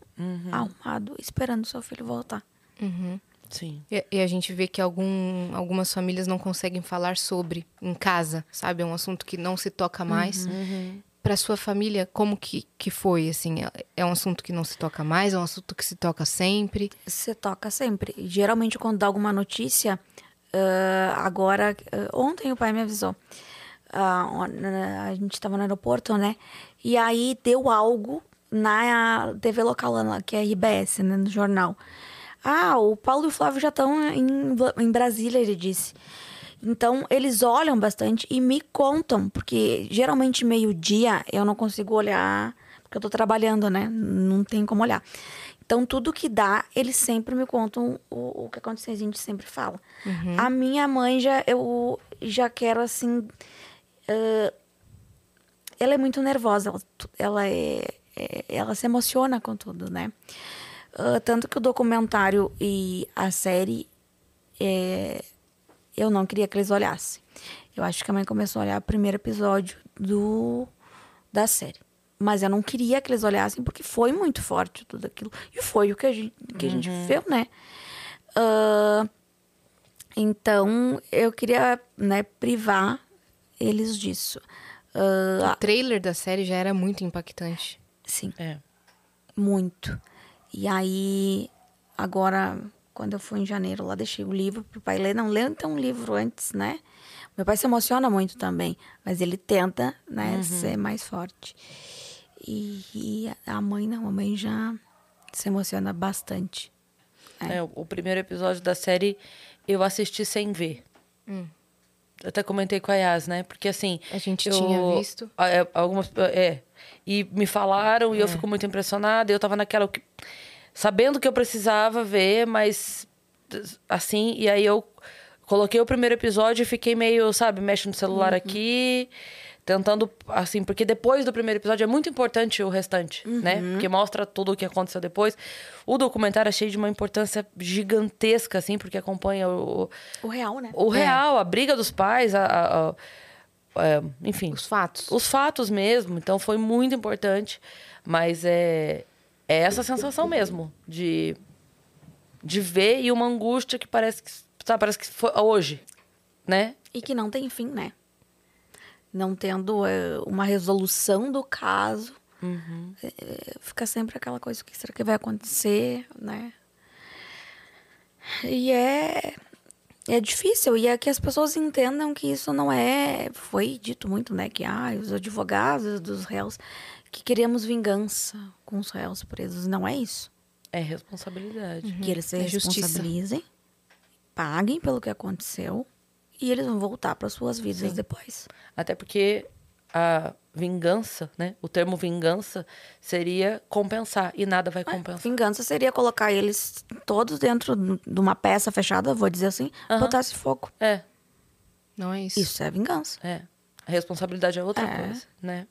arrumado, esperando o seu filho voltar. Sim. E, e a gente vê que algum, algumas famílias não conseguem falar sobre em casa, sabe? É um assunto que não se toca mais. Para sua família, como que, que foi? Assim, é, é um assunto que não se toca mais? É um assunto que se toca sempre? Você toca sempre. Geralmente, quando dá alguma notícia, ah, agora, ah, ontem o pai me avisou. Na- a gente estava no aeroporto, né? E aí deu algo na TV local, que é a RBS, né? No jornal. Ah, o Paulo e o Flávio já estão em, em Brasília, ele disse. Então, eles olham bastante e me contam, porque geralmente meio-dia eu não consigo olhar, porque eu tô trabalhando, né? Não tem como olhar. Então, tudo que dá, eles sempre me contam o, o que aconteceu, a gente sempre fala. A minha mãe já, eu já quero assim. ah, ela é muito nervosa, ela, ela é, é- ela se emociona com tudo, né? Ah, tanto que o documentário e a série é, eu não queria que eles olhassem. Eu acho que a mãe começou a olhar o primeiro episódio do da série. Mas eu não queria que eles olhassem porque foi muito forte tudo aquilo. E foi o que a gente, que a gente viveu, né? Ah, então, eu queria né, privar eles disso. Ah, O trailer da série já era muito impactante. sim. É. Muito. E aí, agora, quando eu fui em janeiro, lá deixei o livro pro pai ler. Não, lê então um livro antes, né? Meu pai se emociona muito também, mas ele tenta, né, ser mais forte. E, e a mãe não, a mãe já se emociona bastante. É, o, o primeiro episódio da série eu assisti sem ver. até comentei com a Yas, né? Porque assim. A gente eu- tinha visto. a- é, Algumas. É. E me falaram e eu fico muito impressionada. E eu tava naquela. Sabendo que eu precisava ver, mas. Assim, e aí eu coloquei o primeiro episódio e fiquei meio, sabe, mexendo no celular aqui. Tentando, assim, porque depois do primeiro episódio é muito importante o restante, né? Porque mostra tudo o que aconteceu depois. O documentário é cheio de uma importância gigantesca, assim, porque acompanha o, O real, né? o real, a briga dos pais, a, a- a- é, enfim, Os fatos. os fatos mesmo. Então foi muito importante. Mas é, é essa sensação mesmo de, de ver e uma angústia que parece que, sabe, parece que foi hoje, né? E que não tem fim, né? Não tendo eh, uma resolução do caso. eh, fica sempre aquela coisa, o que será que vai acontecer, né? E é... É difícil, e é que as pessoas entendam que isso não é... Foi dito muito, né? Que ah, os advogados dos réus que queremos vingança com os réus presos. Não é isso. É responsabilidade. Que eles se É justiça. responsabilizem, paguem pelo que aconteceu e eles vão voltar para suas vidas depois. Até porque a vingança, né? O termo vingança seria compensar e nada vai compensar. Vingança seria colocar eles todos dentro de uma peça fechada, vou dizer assim, Aham. botar-se fogo. É, Não é isso. Isso é vingança. é. A responsabilidade é outra É. coisa, né?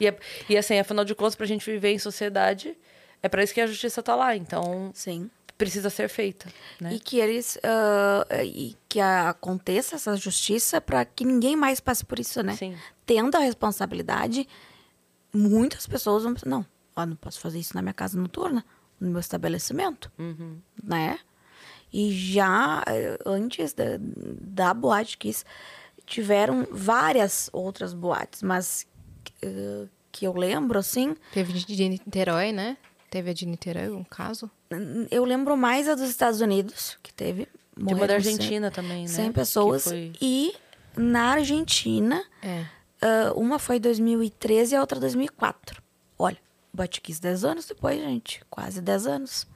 E, é- e assim, afinal de contas, pra gente viver em sociedade, é pra isso que a justiça tá lá. Então, Sim. precisa ser feita, né? E que eles ah, e que aconteça essa justiça para que ninguém mais passe por isso, né? Sim. Tendo a responsabilidade, muitas pessoas vão não, eu não posso fazer isso na minha casa noturna, no meu estabelecimento, Uhum. né? E já eh, antes da, da Boate Kiss, tiveram várias outras boates, mas que eu lembro, assim, Teve de Niterói, né? Teve a de Niterói, um caso. eu lembro mais a dos Estados Unidos, que teve. Tem uma da Argentina também, né? 100 Que pessoas. foi- E na Argentina, É. ah, uma foi 2013 e a outra 2004. Olha, Batiquis 10 anos depois, gente. Quase 10 anos.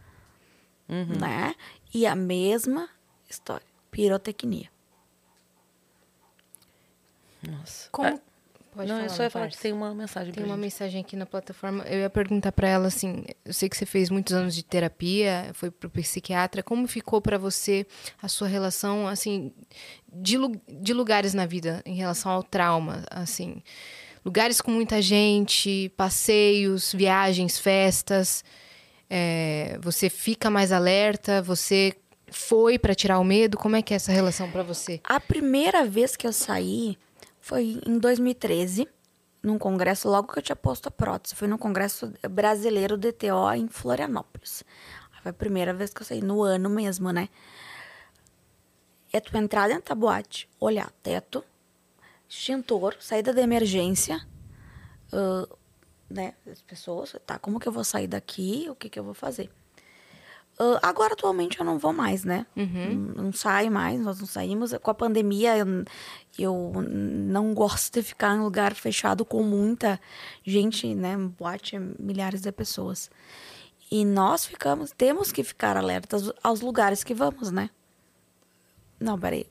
Uhum. Né? E a mesma história. Pirotecnia. Nossa. Como. Ah, Pode não, falar, eu só ia falar que tem uma mensagem Tem pra uma gente. mensagem aqui na plataforma. Eu ia perguntar pra ela assim, eu sei que você fez muitos anos de terapia, foi pro psiquiatra, como ficou pra você a sua relação assim de, de lugares na vida em relação ao trauma, assim, lugares com muita gente, passeios, viagens, festas, é, você fica mais alerta, você foi pra tirar o medo, como é que é essa relação pra você? A primeira vez que eu saí foi em 2013, num congresso, logo que eu tinha posto a prótese. Foi no congresso brasileiro DTO em Florianópolis. Foi a primeira vez que eu saí, no ano mesmo, né? É tu entrar dentro da boate, olhar teto, extintor, saída de emergência, ah, né? As pessoas, tá, como que eu vou sair daqui? O que que eu vou fazer? Ah, agora, atualmente, eu não vou mais, né? Não, não saio mais, nós não saímos. Com a pandemia, eu, eu não gosto de ficar em lugar fechado com muita gente, né? Boate, milhares de pessoas. E nós ficamos, temos que ficar alertas aos lugares que vamos, né? Não, peraí.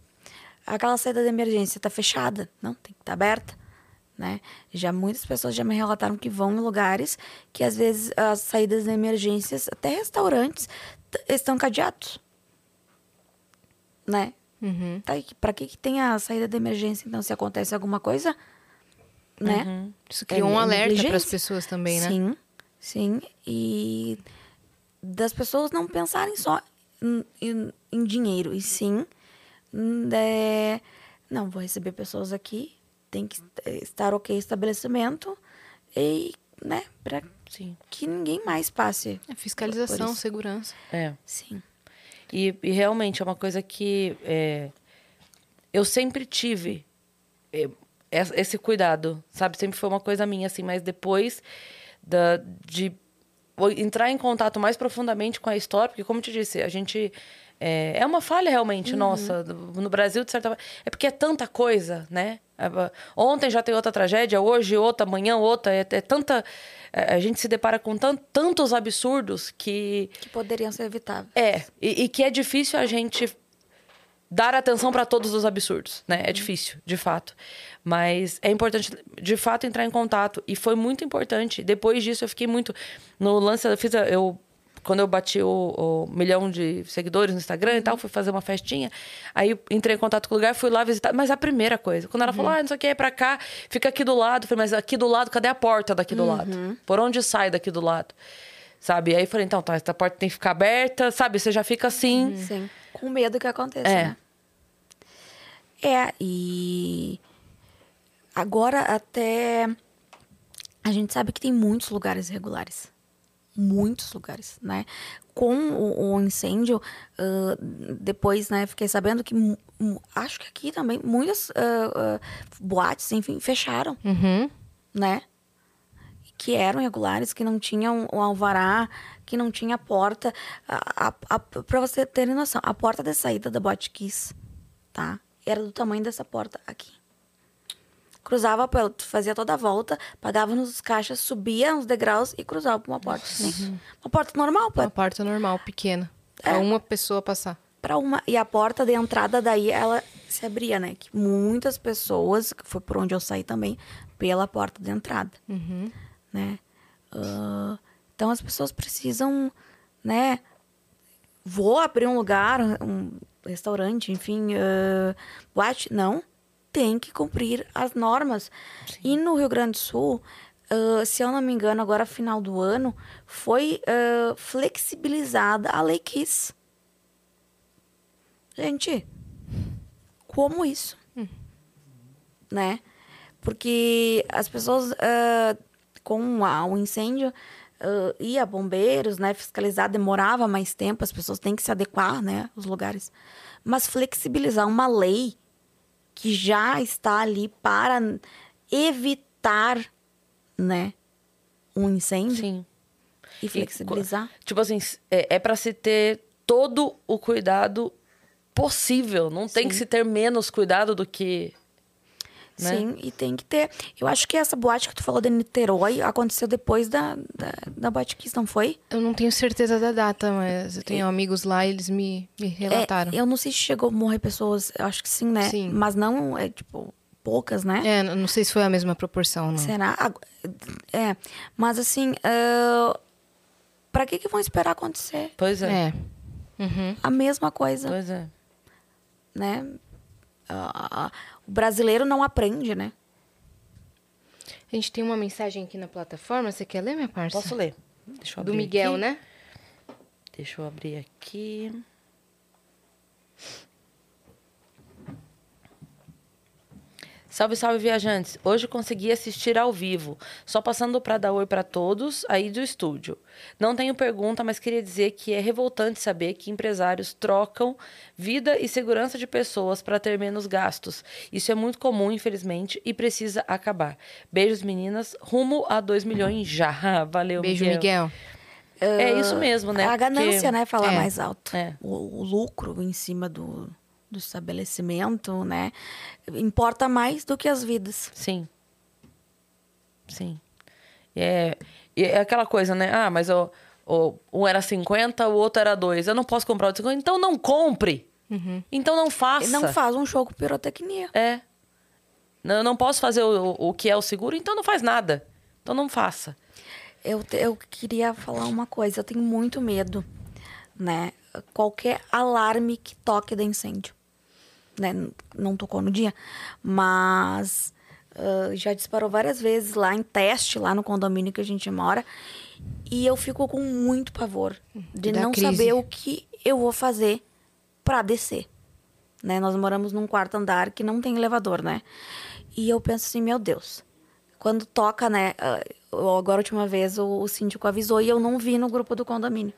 Aquela saída de emergência tá fechada? Não, tem que estar aberta, né? Já muitas pessoas já me relataram que vão em lugares que às vezes as saídas de emergências, até restaurantes, estão cadeados. Né? Uhum. Tá, pra que que tem a saída de emergência então se acontece alguma coisa, né? Uhum. Isso criou É um alerta para as pessoas também, né? Sim, sim. E das pessoas não pensarem só em, em- em dinheiro, e sim, hum, é, não, vou receber pessoas aqui, tem que estar ok estabelecimento, e, né, para que ninguém mais passe. É fiscalização, segurança. É. Sim. E, e realmente é uma coisa que é, eu sempre tive é, es- esse cuidado, sabe? Sempre foi uma coisa minha, assim, mas depois da, de entrar em contato mais profundamente com a história, porque, como eu te disse, a gente. É, é uma falha realmente nossa. No no Brasil, de certa forma. É porque é tanta coisa, né? Ontem já tem outra tragédia, hoje outra, amanhã outra. É, é tanta. é, A gente se depara com tan- tantos absurdos que. Que poderiam ser evitáveis. É, e, e que é difícil a gente dar atenção para todos os absurdos, né? É difícil, de fato. Mas é importante, de fato, entrar em contato. E foi muito importante. Depois disso, eu fiquei muito. No lance, eu fiz. Eu, quando eu bati o, o milhão de seguidores no Instagram e tal, fui fazer uma festinha. Aí entrei em contato com o lugar, fui lá visitar. Mas a primeira coisa, quando ela falou, ah, não sei o que, é pra cá, fica aqui do lado. Eu falei, mas aqui do lado, cadê a porta daqui do lado? Por onde sai daqi do lado? Sabe? Aí eu falei, então, tá, essa porta tem que ficar aberta, sabe? Você já fica assim. Sim. Com medo que aconteça, É. né? É, e agora até a gente sabe que tem muitos lugares irregulares. Muitos lugares, né? Com o, o incêndio, ah, depois, né, fiquei sabendo que acho que aqui também muitas ah, ah, boates, enfim, fecharam, Uhum. né? que eram irregulares, que não tinham o alvará, que não tinha porta. A, a, a, pra você terem noção, a porta de saída da Botkiss, tá? Era do tamanho dessa porta aqui. Cruzava, pela- fazia toda a volta, pagava nos caixas, subia uns degraus e cruzava pra uma porta. assim. Uma porta normal, Uma pra, porta normal, pequena. Pra uma pessoa passar. pra uma. E a porta de entrada daí, ela se abria, né? Que muitas pessoas, que foi por onde eu saí também, pela porta de entrada. né? Ah, então as pessoas precisam, né? Vou abrir um lugar, um restaurante, enfim, ah, boate, não. Tem que cumprir as normas. E no Rio Grande do Sul, ah, se eu não me engano, agora final do ano, foi ah, flexibilizada a Lei Kiss. Gente, como isso? Né? Porque as pessoas ah, com o incêndio ah, ia bombeiros, né? Fiscalizar demorava mais tempo, as pessoas têm que se adequar, né? Os lugares. Mas flexibilizar uma lei que já está ali para evitar, né? Um incêndio Sim. e flexibilizar. Tipo assim, é, é para se ter todo o cuidado possível. Não tem que se ter menos cuidado do que. Né? Sim, e tem que ter. Eu acho que essa boate que tu falou de Niterói aconteceu depois da, da, da Boate Kiss, não foi? Eu não tenho certeza da data, mas eu tenho amigos lá e eles me, me relataram. É, eu não sei se chegou a morrer pessoas, eu acho que sim, né? Sim. Mas não, é tipo, poucas, né? É, não sei se foi a mesma proporção, não. Será? É, mas assim, ah, pra que que vão esperar acontecer? Pois é. É. Uhum. A mesma coisa, Pois é. né? Ah, o brasileiro não aprende, né? A gente tem uma mensagem aqui na plataforma. Você quer ler, minha parça? Posso ler? Deixa eu abrir Do Miguel, aqui. né? Deixa eu abrir aqui. Salve, salve, viajantes! Hoje consegui assistir ao vivo, só passando para dar oi para todos aí do estúdio. Não tenho pergunta, mas queria dizer que é revoltante saber que empresários trocam vida e segurança de pessoas para ter menos gastos. Isso é muito comum, infelizmente, e precisa acabar. Beijos, meninas. Rumo a 2 milhões já. Valeu, Beijo, Miguel. É isso mesmo, né? A ganância, Porque- né? Falar É, mais alto. é. O, o lucro em cima do, do estabelecimento, né? Importa mais do que as vidas. Sim. Sim. É, é aquela coisa, né? Ah, mas o, o, um era 50, o outro era 2. Eu não posso comprar o de 50. Então não compre. Então não faça. E não faz um show com pirotecnia. É. Não, eu não posso fazer o, o, que é o seguro, então não faz nada. Então não faça. Eu, eu queria falar uma coisa. Eu tenho muito medo, né? Qualquer alarme que toque de incêndio. Né? Não tocou no dia, mas ah, já disparou várias vezes lá em teste, lá no condomínio que a gente mora. E eu fico com muito pavor de Dá não crise. saber o que eu vou fazer pra descer. Né? Nós moramos num quarto andar que não tem elevador, né? E eu penso assim, meu Deus, quando toca, né? ah, Agora, a última vez, o, o síndico avisou e eu não vi no grupo do condomínio.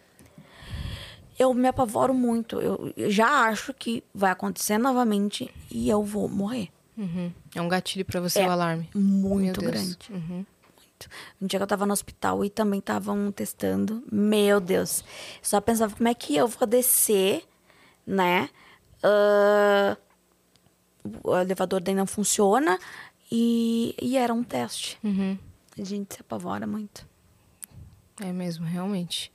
Eu me apavoro muito. Eu, eu já acho que vai acontecer novamente e eu vou morrer. Uhum. É um gatilho pra você É o alarme. Muito grande. Uhum. Muito. Um dia que eu tava no hospital e também estavam testando. Meu Deus. Só pensava como é que eu vou descer, né? Ah, o elevador daí não funciona. E, e era um teste. Uhum. A gente se apavora muito. É mesmo, realmente.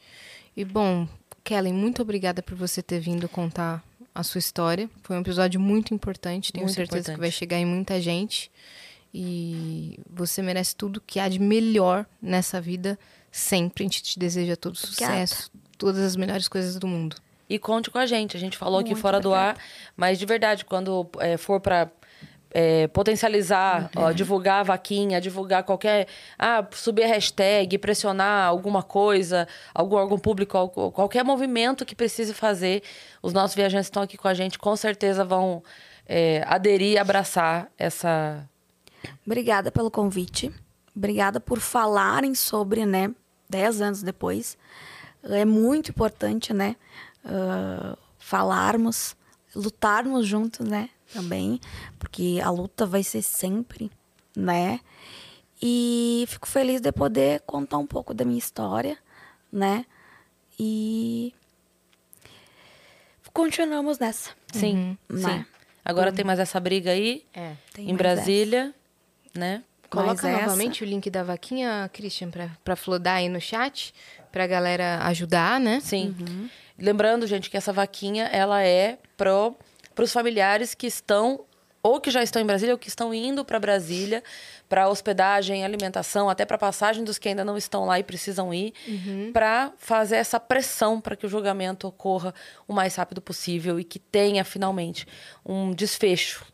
E bom, Kellen, muito obrigada por você ter vindo contar a sua história. Foi um episódio muito importante, tenho Muito certeza importante. que vai chegar em muita gente. E você merece tudo que há de melhor nessa vida sempre. A gente te deseja todo sucesso, todas as melhores coisas do mundo. E conte com a gente. A gente falou aqui Muito fora do ar, mas de verdade, quando é, for para potencializar, ó, divulgar a vaquinha, divulgar qualquer. Ah, subir a hashtag, pressionar alguma coisa, algum órgão público, qualquer movimento que precise fazer, os nossos viajantes estão aqui com a gente, com certeza vão é, aderir e abraçar essa. Obrigada pelo convite. Obrigada por falarem sobre, né, 10 anos depois. É muito importante, né, ah, falarmos, lutarmos juntos, né, também, porque a luta vai ser sempre, né? E fico feliz de poder contar um pouco da minha história, né? E continuamos nessa. Sim, Uhum. sim. Né? Agora tem mais essa briga aí, É. Tem em mais Brasília, né? Coloca essa- novamente o link da vaquinha, Christian, pra, pra flodar aí no chat, pra galera ajudar, né? Sim. Lembrando, gente, que essa vaquinha, ela é pro, pros familiares que estão ou que já estão em Brasília ou que estão indo para Brasília para hospedagem, alimentação, até para passagem dos que ainda não estão lá e precisam ir, para fazer essa pressão para que o julgamento ocorra o mais rápido possível e que tenha finalmente um desfecho,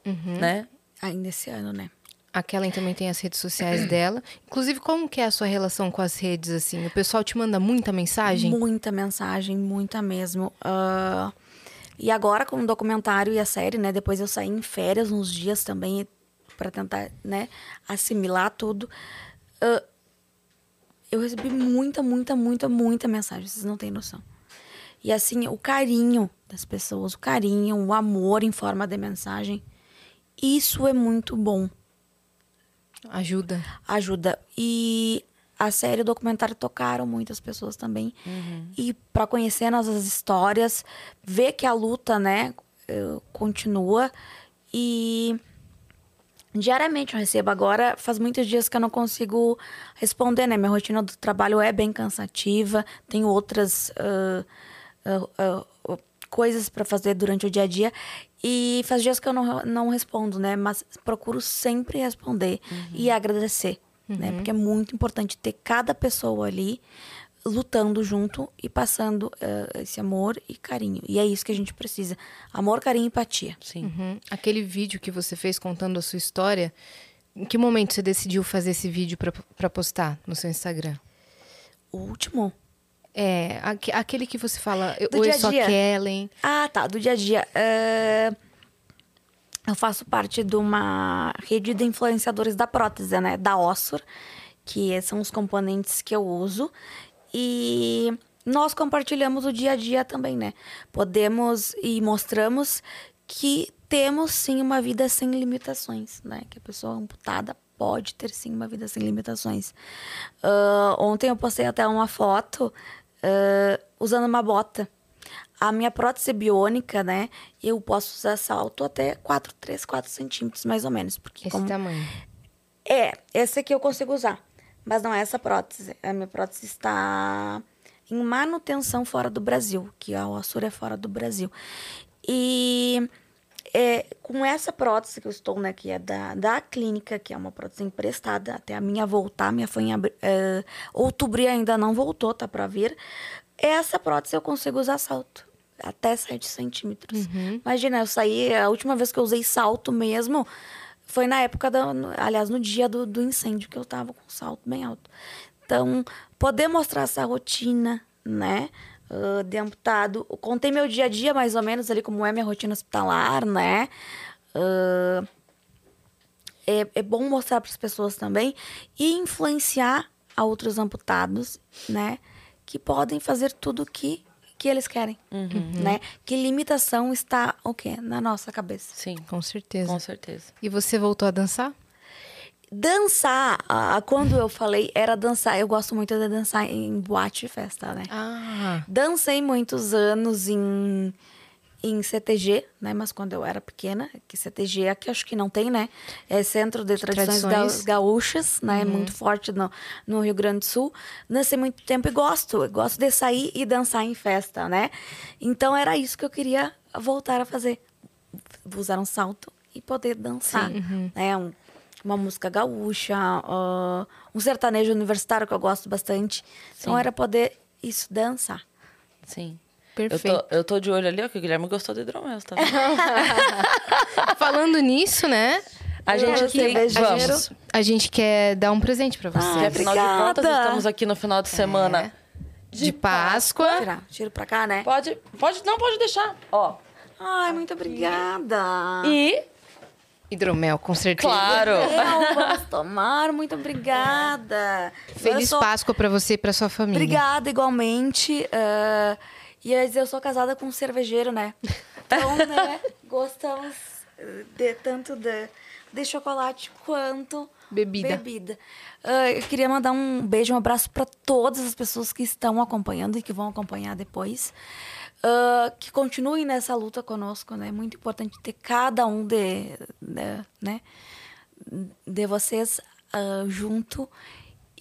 né? Ainda esse ano, né? A Kellen também tem as redes sociais dela. Inclusive, como que é a sua relação com as redes, assim? O pessoal te manda muita mensagem? Muita mensagem, muita mesmo. Ah, e agora com o documentário e a série, né? Depois eu saí em férias uns dias também para tentar, né? Assimilar tudo. Ah, eu recebi muita, muita, muita, muita mensagem. Vocês não têm noção. E assim, o carinho das pessoas, o carinho, o amor em forma de mensagem. Isso é muito bom Ajuda. ajuda. E a série e o documentário tocaram muitas pessoas também. E para conhecer nossas histórias, ver que a luta, né, eh, continua. E diariamente eu recebo. Agora, faz muitos dias que eu não consigo responder, né? Minha rotina do trabalho é bem cansativa, tenho outras. ah, ah, ah, coisas para fazer durante o dia a dia e faz dias que eu não, não respondo, né? Mas procuro sempre responder e agradecer, né? Porque é muito importante ter cada pessoa ali lutando junto e passando eh, esse amor e carinho. E é isso que a gente precisa: amor, carinho e empatia. Sim. Uhum. Aquele vídeo que você fez contando a sua história, em que momento você decidiu fazer esse vídeo pra, pra postar no seu Instagram? O último. É, aque- aquele que você fala, eu- Do oi, dia eu sou a dia. Kellen. Ah, tá, do dia a dia. É, Eu faço parte de uma rede de influenciadores da prótese, né? Da Ossor, que são os componentes que eu uso. E nós compartilhamos o dia a dia também, né? Podemos e mostramos que temos sim uma vida sem limitações, né? Que a pessoa amputada pode ter sim uma vida sem limitações. Ah, ontem eu postei até uma foto ah, usando uma bota. A minha prótese biônica, né? Eu posso usar salto até 4, 3, 4 centímetros, mais ou menos. Porque Esse como... tamanho. É, esse aqui eu consigo usar. Mas não é essa prótese. A minha prótese está em manutenção fora do Brasil, que a Ossur é fora do Brasil. E é, com essa prótese que eu estou, né, que é da, da clínica, que é uma prótese emprestada, até a minha voltar, minha foi em é, outubro e ainda não voltou, tá para vir. Essa prótese eu consigo usar salto. Até 7 centímetros. Imagina, eu saí, a última vez que eu usei salto mesmo foi na época, da, aliás, no dia do, do incêndio, que eu tava com salto bem alto. Então, poder mostrar essa rotina, né? ah, de amputado. Contei meu dia a dia, mais ou menos, ali, como é minha rotina hospitalar, né? Ah, é, é bom mostrar para as pessoas também e influenciar a outros amputados, né? Que podem fazer tudo que, que eles querem, né? Que limitação está o quê? Na nossa cabeça. Sim, Com certeza. com certeza. E você voltou a dançar? Dançar, ah, quando eu falei era dançar, eu gosto muito de dançar em boate e festa, né? Ah, Dancei muitos anos em, em CTG, né? Mas quando eu era pequena, que CTG aqui acho que não tem, né? É Centro de Tradições, Tradições. Ga- Gaúchas, né? Muito forte no, no Rio Grande do Sul. Dancei muito tempo e gosto. Eu gosto de sair e dançar em festa, né? Então era isso que eu queria voltar a fazer. Usar um salto e poder dançar. Né? Um- uma música gaúcha, ah, um sertanejo universitário que eu gosto bastante. Então Sim. era poder isso, dançar. Sim. Perfeito. Eu tô, eu tô de olho ali, ó, que o Guilherme gostou do hidromel, tá? Falando nisso, né? A gente tem... A gente quer dar um presente pra você. Ah, afinal de contas, estamos aqui no final de semana de Páscoa. Tirar, tiro pra cá, né? Pode, pode, não pode deixar. Ó. Ai, muito obrigada. E, Hidromel, com certeza. claro. Eu, vamos tomar, muito obrigada. Feliz sou- Páscoa pra você e pra sua família. Obrigada, igualmente. Ah, e eu ia dizer, eu sou casada com um cervejeiro, né? Então, né, gostamos de, tanto de, de chocolate quanto Bebida. bebida. Ah, eu queria mandar um beijo, um abraço para todas as pessoas que estão acompanhando e que vão acompanhar depois. Ah, que continuem nessa luta conosco, né? É muito importante ter cada um de, de- né? de vocês ah, junto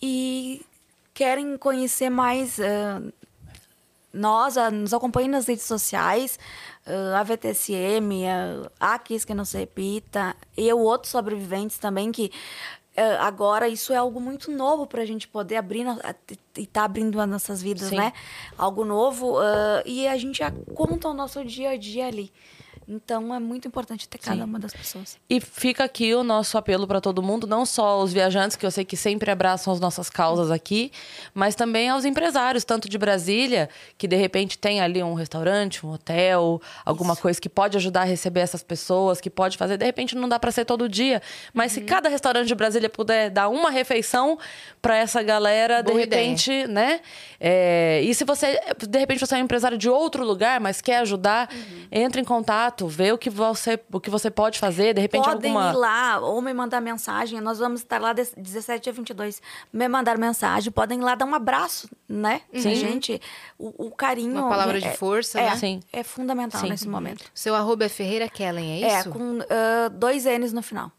e querem conhecer mais ah, nós, nos acompanhem nas redes sociais, ah, a VTSM, a a Quis Que Não Se Repita, e o outros sobreviventes também, que ah, agora isso é algo muito novo para a gente poder abrir e tá abrindo as nossas vidas, Sim. né? Algo novo, ah, e a gente já conta o nosso dia a dia ali. Então é muito importante ter cada uma das pessoas. E fica aqui o nosso apelo para todo mundo, não só os viajantes, que eu sei que sempre abraçam as nossas causas aqui, mas também aos empresários, tanto de Brasília, que de repente tem ali um restaurante, um hotel, alguma coisa que pode ajudar a receber essas pessoas, que pode fazer. De repente não dá para ser todo dia, mas Uhum. se cada restaurante de Brasília puder dar uma refeição para essa galera, Boa de repente, né? É, e se você, de repente, você é um empresário de outro lugar, mas quer ajudar, Uhum. entre em contato, vê o que você, o que você pode fazer, de repente Podem alguma ir lá ou me mandar mensagem. Nós vamos estar lá de 17 a 22. Me mandar mensagem. Podem ir lá dar um abraço, né? Sim. Gente, o, o carinho... Uma palavra de é- força, é, né? Sim. É fundamental Sim. nesse momento. Seu arroba é Ferreira Kellen, é É, isso? com ah, dois N's no final.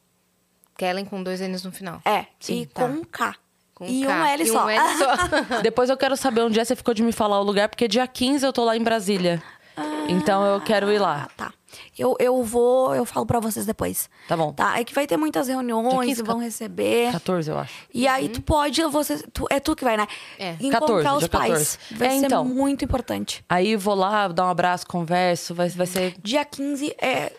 Kellen com dois N's no final. É, Sim, e tá. com um K. Com e K. um L E só. um L só. Depois eu quero saber onde é você ficou de me falar o lugar, porque dia 15 eu tô lá em Brasília. então eu quero ir lá. Ah, tá. Eu, eu vou, eu falo pra vocês depois. Tá bom. Tá, é que vai ter muitas reuniões, 15, vão receber. 14, eu acho. E aí tu pode, você, tu, é tu que vai, né? É. Encontrar 14, os pais. 14. Vai É, ser então. muito importante. Aí vou lá, dar um abraço, converso, vai, vai ser... Dia 15 é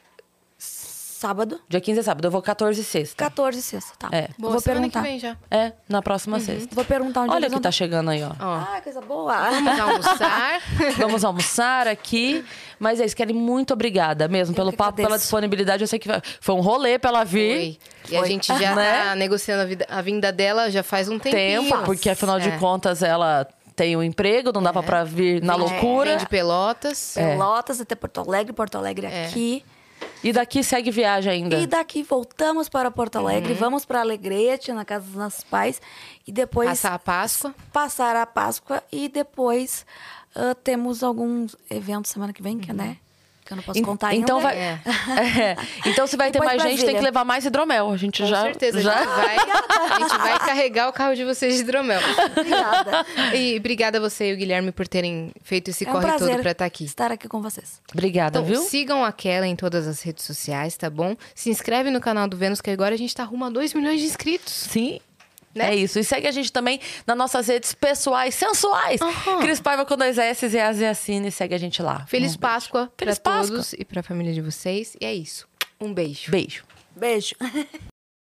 sábado, Dia 15 é sábado, eu vou 14 e sexta. 14 sexta, tá? É. Boa, vou semana perguntar. que vem já. É, na próxima sexta. Vou perguntar onde Olha o que vão tá chegando aí, ó. Ó, Ah, coisa boa. vamos almoçar. Vamos almoçar aqui. Mas é isso, Kelly, muito obrigada mesmo pelo que papo, pela agradeço. disponibilidade. Eu sei que foi- um rolê pra ela vir. Foi. E a Foi. gente já Né? tá negociando a, vida- a vinda dela já faz um tempinho. Tempo, porque afinal de É. contas ela tem um emprego, não dava pra vir na É. loucura. Vem de Pelotas. Pelotas até Porto Alegre, Porto Alegre É. aqui. E daqui segue viagem ainda. E daqui voltamos para Porto Alegre, Uhum. vamos para Alegrete, na casa dos nossos pais. E depois Passar a Páscoa. passar a Páscoa. E depois ah, temos alguns eventos semana que vem, que, né? Que eu não posso contar então ainda. vai. É. É. Então, se vai ter mais gente, tem que levar mais hidromel. A gente Com já. certeza. já... A, gente vai, a gente vai carregar o carro de vocês de hidromel. Obrigada. E obrigada a você e o Guilherme por terem feito esse É um corre todo pra estar aqui. estar aqui com vocês. Obrigada, Então, viu? sigam a Kela em todas as redes sociais, tá bom? Se inscreve no canal do Vênus, que agora a gente tá rumo a 2 milhões de inscritos. Sim. Né? É isso. E segue a gente também nas nossas redes pessoais, sensuais. Aham. Cris Paiva com dois S e a Zeacine. Segue a gente lá. Feliz Um Páscoa Páscoa. todos e pra família de vocês. E é isso. Um beijo. beijo. Beijo.